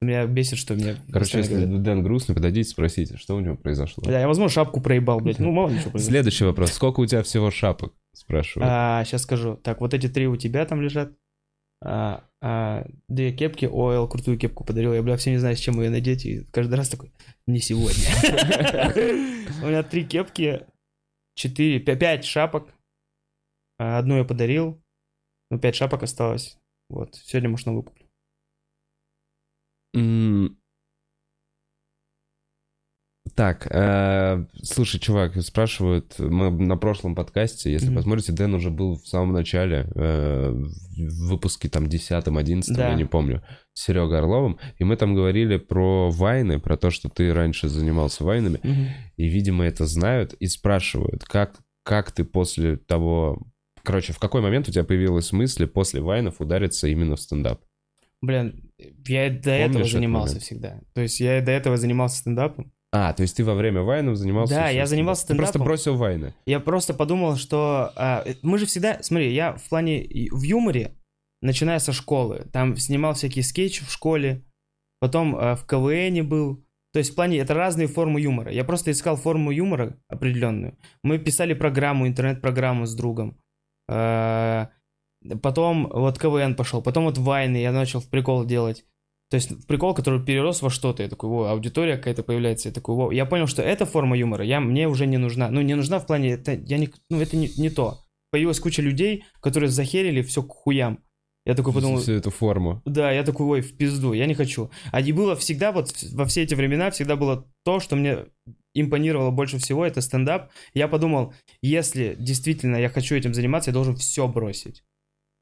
Меня бесит, что меня... Короче, если говорят. Дэн грустный, подойдите, спросите, что у него произошло. Да, я, возможно, шапку проебал, блядь. Ну, мало ли что произошло. Следующий вопрос. Сколько у тебя всего шапок? Спрашиваю. А, сейчас скажу. Так, вот эти три у тебя там лежат. А, а, две кепки. Ойл крутую кепку подарил. Я, бля, все не знаю, с чем ее надеть. И каждый раз такой, не сегодня. У меня три кепки, четыре, пя- пять шапок. А, Одну я подарил. Ну, пять шапок осталось. Вот. Сегодня, может, новую куплю. М, Так, э, слушай, чувак, спрашивают, мы на прошлом подкасте, если Мгм. посмотрите, Дэн уже был в самом начале, э, в выпуске там 10-11, Да. я не помню, с Серегой Орловым, и мы там говорили про вайны, про то, что ты раньше занимался вайнами, Мгм. и, видимо, это знают и спрашивают, как, как ты после того... Короче, в какой момент у тебя появилась мысль после вайнов удариться именно в стендап? Блин, я и до этого Помнишь этот занимался всегда. То есть я и до этого занимался стендапом. А, то есть ты во время вайнов занимался... Да, я занимался стендапом. Ты просто бросил вайны. Я просто подумал, что а, мы же всегда, смотри, я в плане в юморе, начиная со школы, там снимал всякие скетчи в школе, потом а, в КВНе был. То есть в плане это разные формы юмора. Я просто искал форму юмора определенную. Мы писали программу, интернет-программу с другом. А, Потом вот КВН пошел, потом вот вайны я начал в прикол делать. То есть прикол, который перерос во что-то. Я такой, во, аудитория какая-то появляется. Я такой, во. Я понял, что эта форма юмора я, мне уже не нужна. Ну, не нужна в плане, это, я не, ну, это не, не то. Появилась куча людей, которые захерили все к хуям. Я такой подумал, Всю эту форму. да, я такой, ой, в пизду, я не хочу. А и было всегда, вот во все эти времена, всегда было то, что мне импонировало больше всего, это стендап. Я подумал, если действительно я хочу этим заниматься, я должен все бросить.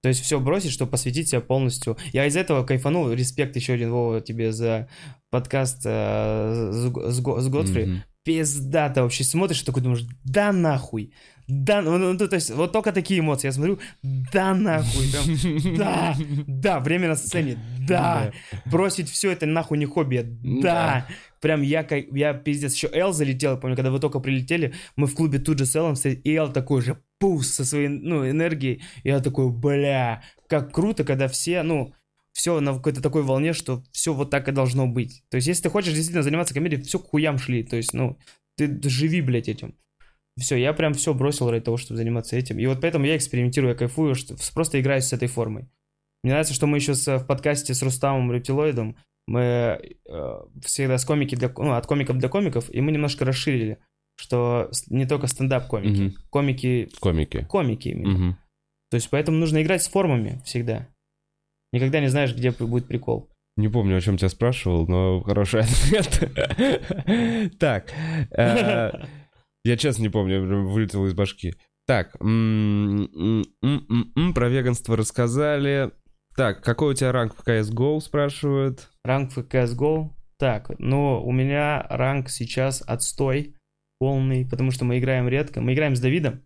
То есть все бросить, чтобы посвятить себя полностью. Я из этого кайфанул. Респект еще один, Вова, тебе за подкаст э, с, с с Готфри. Мгм. Пиздато вообще смотришь, и такой думаешь, да нахуй. Да, ну, ну, то есть вот только такие эмоции. Я смотрю, да нахуй. прям, да, да, время на сцене, да. Бросить все это нахуй не хобби, да. Прям я, я пиздец, еще Эл залетел, я помню, когда вы только прилетели, мы в клубе тут же с Элом и Эл такой же, пуф, со своей, ну, энергией. Я такой, бля, как круто, когда все, ну, все на какой-то такой волне, что все вот так и должно быть. То есть, если ты хочешь действительно заниматься комедией, все к хуям шли. То есть, ну, ты живи, блядь, этим. Все, я прям все бросил ради того, чтобы заниматься этим. И вот поэтому я экспериментирую, я кайфую, что просто играюсь с этой формой. Мне нравится, что мы еще с, в подкасте с Рустамом Рептилоидом, мы э, всегда с комики для, ну, от комиков для комиков, и мы немножко расширили, что не только стендап-комики, Мгм. комики, Комики. комики именно. Мгм. То есть поэтому нужно играть с формами всегда. Никогда не знаешь, где будет прикол. Не помню, о чем тебя спрашивал, но хороший ответ. Так, э, я честно не помню, вылетел из башки. Так, про веганство рассказали. Так, какой у тебя ранг в CSGO, спрашивают. Ранг в CSGO. Так, ну, у меня ранг сейчас отстой полный, потому что мы играем редко. Мы играем с Давидом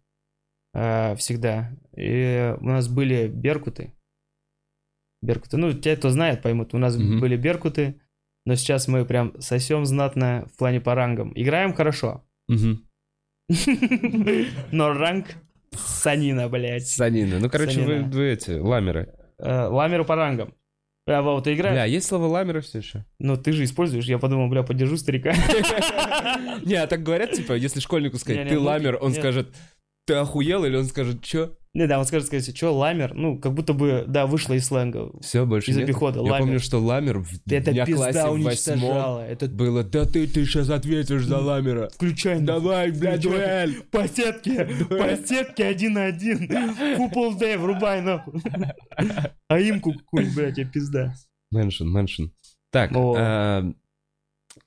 э, всегда. И у нас были беркуты. Беркуты. Ну, те, кто знает, поймут. У нас Мгм. были беркуты, но сейчас мы прям сосем знатно в плане по рангам. Играем хорошо. Мгм. Но ранг санина, блядь. Санина. Ну, короче, вы, Санина. вы эти, ламеры. Э, Ламеру по рангам. Бля, Вова, ты играешь? Бля, есть слово ламеры все еще? Ну, ты же используешь. Я подумал, бля, поддержу старика. Не, а так говорят, типа, если школьнику сказать, ты ну, ламер, он скажет, ты охуел, или он скажет, чё? Не, да, он скажет, сказать, что ламер, ну, как будто бы, да, вышло из сленга. Все, больше Из нет. обихода, Я ламер. помню, что ламер в Это я пизда классе в восьмом. Это было, да ты, ты сейчас ответишь за ламера. включай. Давай, блядь, дуэль. По сетке, по сетке один на один. Фупол Д, врубай нахуй. А имку какую-нибудь, блядь, тебе пизда. Мэншн, мэншн. Так, а,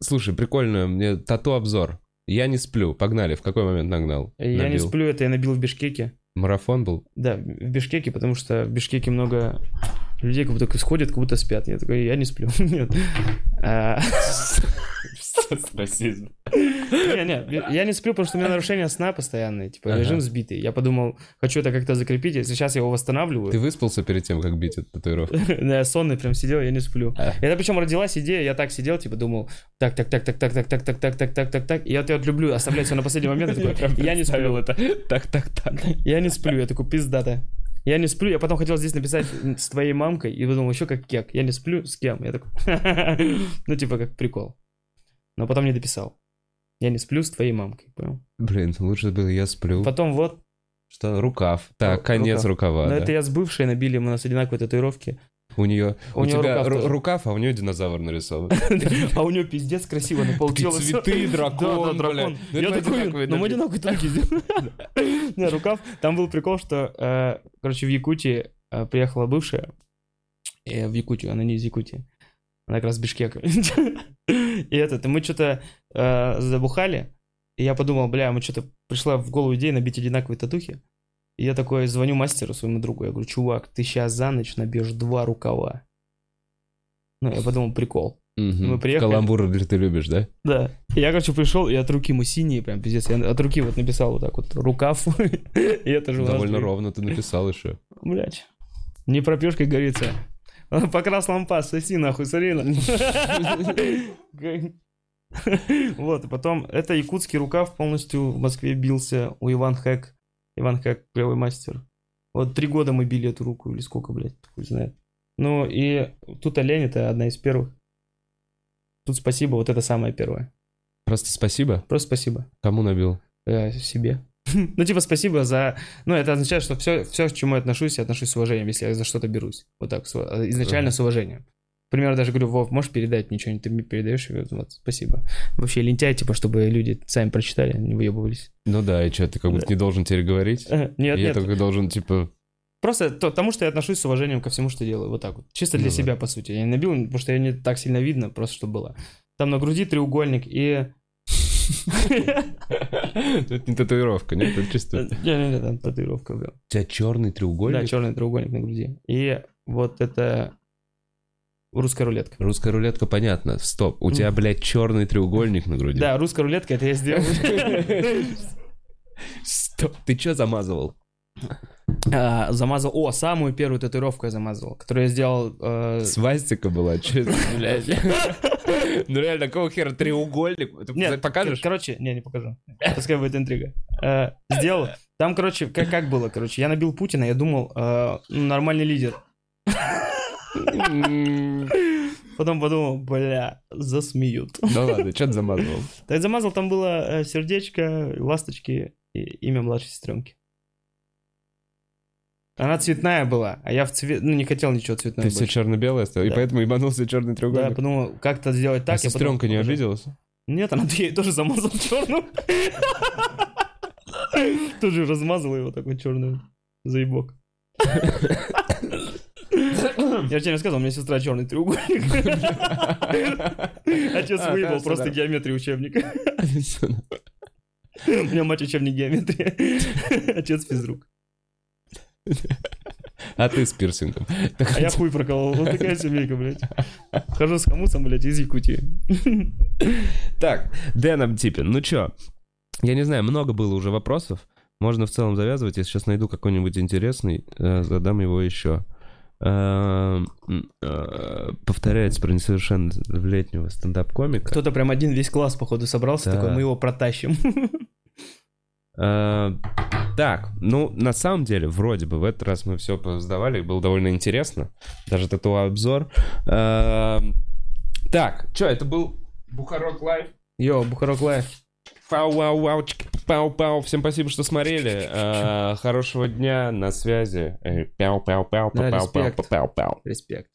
слушай, прикольно, мне тату-обзор. Я не сплю, погнали, в какой момент нагнал? Я не Набил? сплю, это я набил в Бишкеке. Марафон был? Да, в Бишкеке, потому что в Бишкеке много людей как будто сходят, как будто спят. Я такой, я не сплю. Нет. А, Расизм. Не, не, я не сплю, потому что у меня нарушение сна постоянное, типа Ага. режим сбитый. Я подумал, хочу это как-то закрепить, если сейчас я его восстанавливаю. Ты выспался перед тем, как бить эту татуировку? Да, я сонный прям сидел, я не сплю. А. Это причем родилась идея, я так сидел, типа думал, так, так, так, так, так, так, так, так, так, так, так, так, так. Я вот люблю оставлять все на последний момент. Я не сплю. это. Так, так, так. Я не сплю, я такой, пиздата. Я не сплю, я потом хотел здесь написать с твоей мамкой, и подумал, еще как кек. Я не сплю, с кем? Я такой, ну типа как прикол. Но потом не дописал. Я не сплю с твоей мамкой, понял? Блин, лучше было я сплю. Потом вот, Что, рукав. Так, Ру- конец рукав. рукава, но да. это я с бывшей набили, у нас одинаковые татуировки. У нее... У У, неё тебя рукав ру- тоже. рукав, а у нее динозавр нарисован. А у нее пиздец красиво на полтела. цветы, дракон, дракон. Ну, Я мы такой, ну мы одинаковые танки. Не, рукав. Там был прикол, что, э, короче, в Якутии э, приехала бывшая. э, В Якутию, она не из Якутии. Она как раз Бишкека. И этот, и мы что-то э, забухали, и я подумал, бля, мы что-то пришла в голову идея набить одинаковые татухи. И я такой звоню мастеру своему другу, я говорю, чувак, ты сейчас за ночь набьешь два рукава. Ну, я подумал, прикол. Мгм. Мы приехали. Каламбур, ты любишь, да? Да. Я, короче, пришел, и от руки мы синие, прям пиздец. Я от руки вот написал вот так вот рукав. И это же Довольно ровно ты написал еще. Блять. Не пропьешь, как говорится. Покрас лампас, соси нахуй, смотри. на. Вот, и потом, это якутский рукав полностью в Москве бился у Иван Хэк. Иван Хэк, клевый мастер. Вот три года мы били эту руку, или сколько, блядь, хуй знает. Ну, и тут олень, это одна из первых. Тут спасибо, вот это самое первое. Просто спасибо. Просто спасибо. Кому набил? Э, себе. Ну, типа, спасибо за... Ну, это означает, что все, все, к чему я отношусь, я отношусь с уважением, если я за что-то берусь. Вот так, э, изначально с уважением. К примеру, даже говорю, Вов, можешь передать ничего, ты мне передаешь, вот, спасибо. Вообще лентяй, типа, чтобы люди сами прочитали, не выебывались. Ну да, и что, ты как будто Да. не должен теперь говорить? Э, Нет, я нет, только должен, типа... просто то, тому, что я отношусь с уважением ко всему, что делаю, вот так вот. Чисто для Ну да. себя, по сути. Я не набил, потому что я не так сильно видно, просто чтобы было. Там на груди треугольник и... Это не татуировка, нет? Это чисто... Не-не-не, там татуировка, бля. У тебя черный Да, треугольник? черный треугольник на груди. И вот это русская рулетка. Русская рулетка, понятно. Стоп. У тебя, блядь, черный треугольник на груди. Да, русская рулетка, это я сделал. Стоп. Ты что замазывал? А, Замазал, о, самую первую татуировку я замазал, которую я сделал... э, Свастика была, это, блядь? Ну реально, какого хера треугольник? Ты Нет, покажешь? кор- Короче, не, не покажу. Пускай будет интрига. Э, Сделал. Там, короче, как, как было, короче, я набил Путина, я думал, э, ну, нормальный лидер. Потом подумал, бля, засмеют. Ну ладно, что ты замазывал? Так замазал, там было э, сердечко, ласточки и имя младшей сестренки. Она цветная была, а я в цвет... Ну, не хотел ничего цветного Ты все больше. черно-белое оставил, и Да. поэтому ебанулся черный Да, я треугольник. подумал, как-то сделать так. А потом сестренка не обиделась? Нет, она я ей тоже замазал черную. Тоже размазал его такой черную заебок. Я тебе рассказывал, у меня сестра черный треугольник. Отец А, выебал кажется, просто геометрию учебника. У меня мать учебник геометрии. Отец физрук. А ты с пирсингом. А я хуй проколол. Вот такая семейка, блядь. Хожу с хамусом, блядь, из Якутии. Так, Дэн Антипин, ну чё? Я не знаю, много было уже вопросов. Можно в целом завязывать. Я сейчас найду какой-нибудь интересный, э, задам его еще. Эм, э, Повторяется про несовершеннолетнего стендап-комика. Кто-то прям один весь класс, походу, собрался, такой, мы его протащим. Так, ну, на самом деле, вроде бы, в этот раз мы все сдавали, было довольно интересно. Даже тату-обзор. Эм, Так, что, это был Бухарог Лайв. Йо, Бухарог Лайв. Пау, вау, вау, чик, пау, пау. Всем спасибо, что смотрели. Э, Хорошего дня, на связи. Э, Пау, пау, пау, Да, пау, пау, респект. пау, пау, пау. Респект.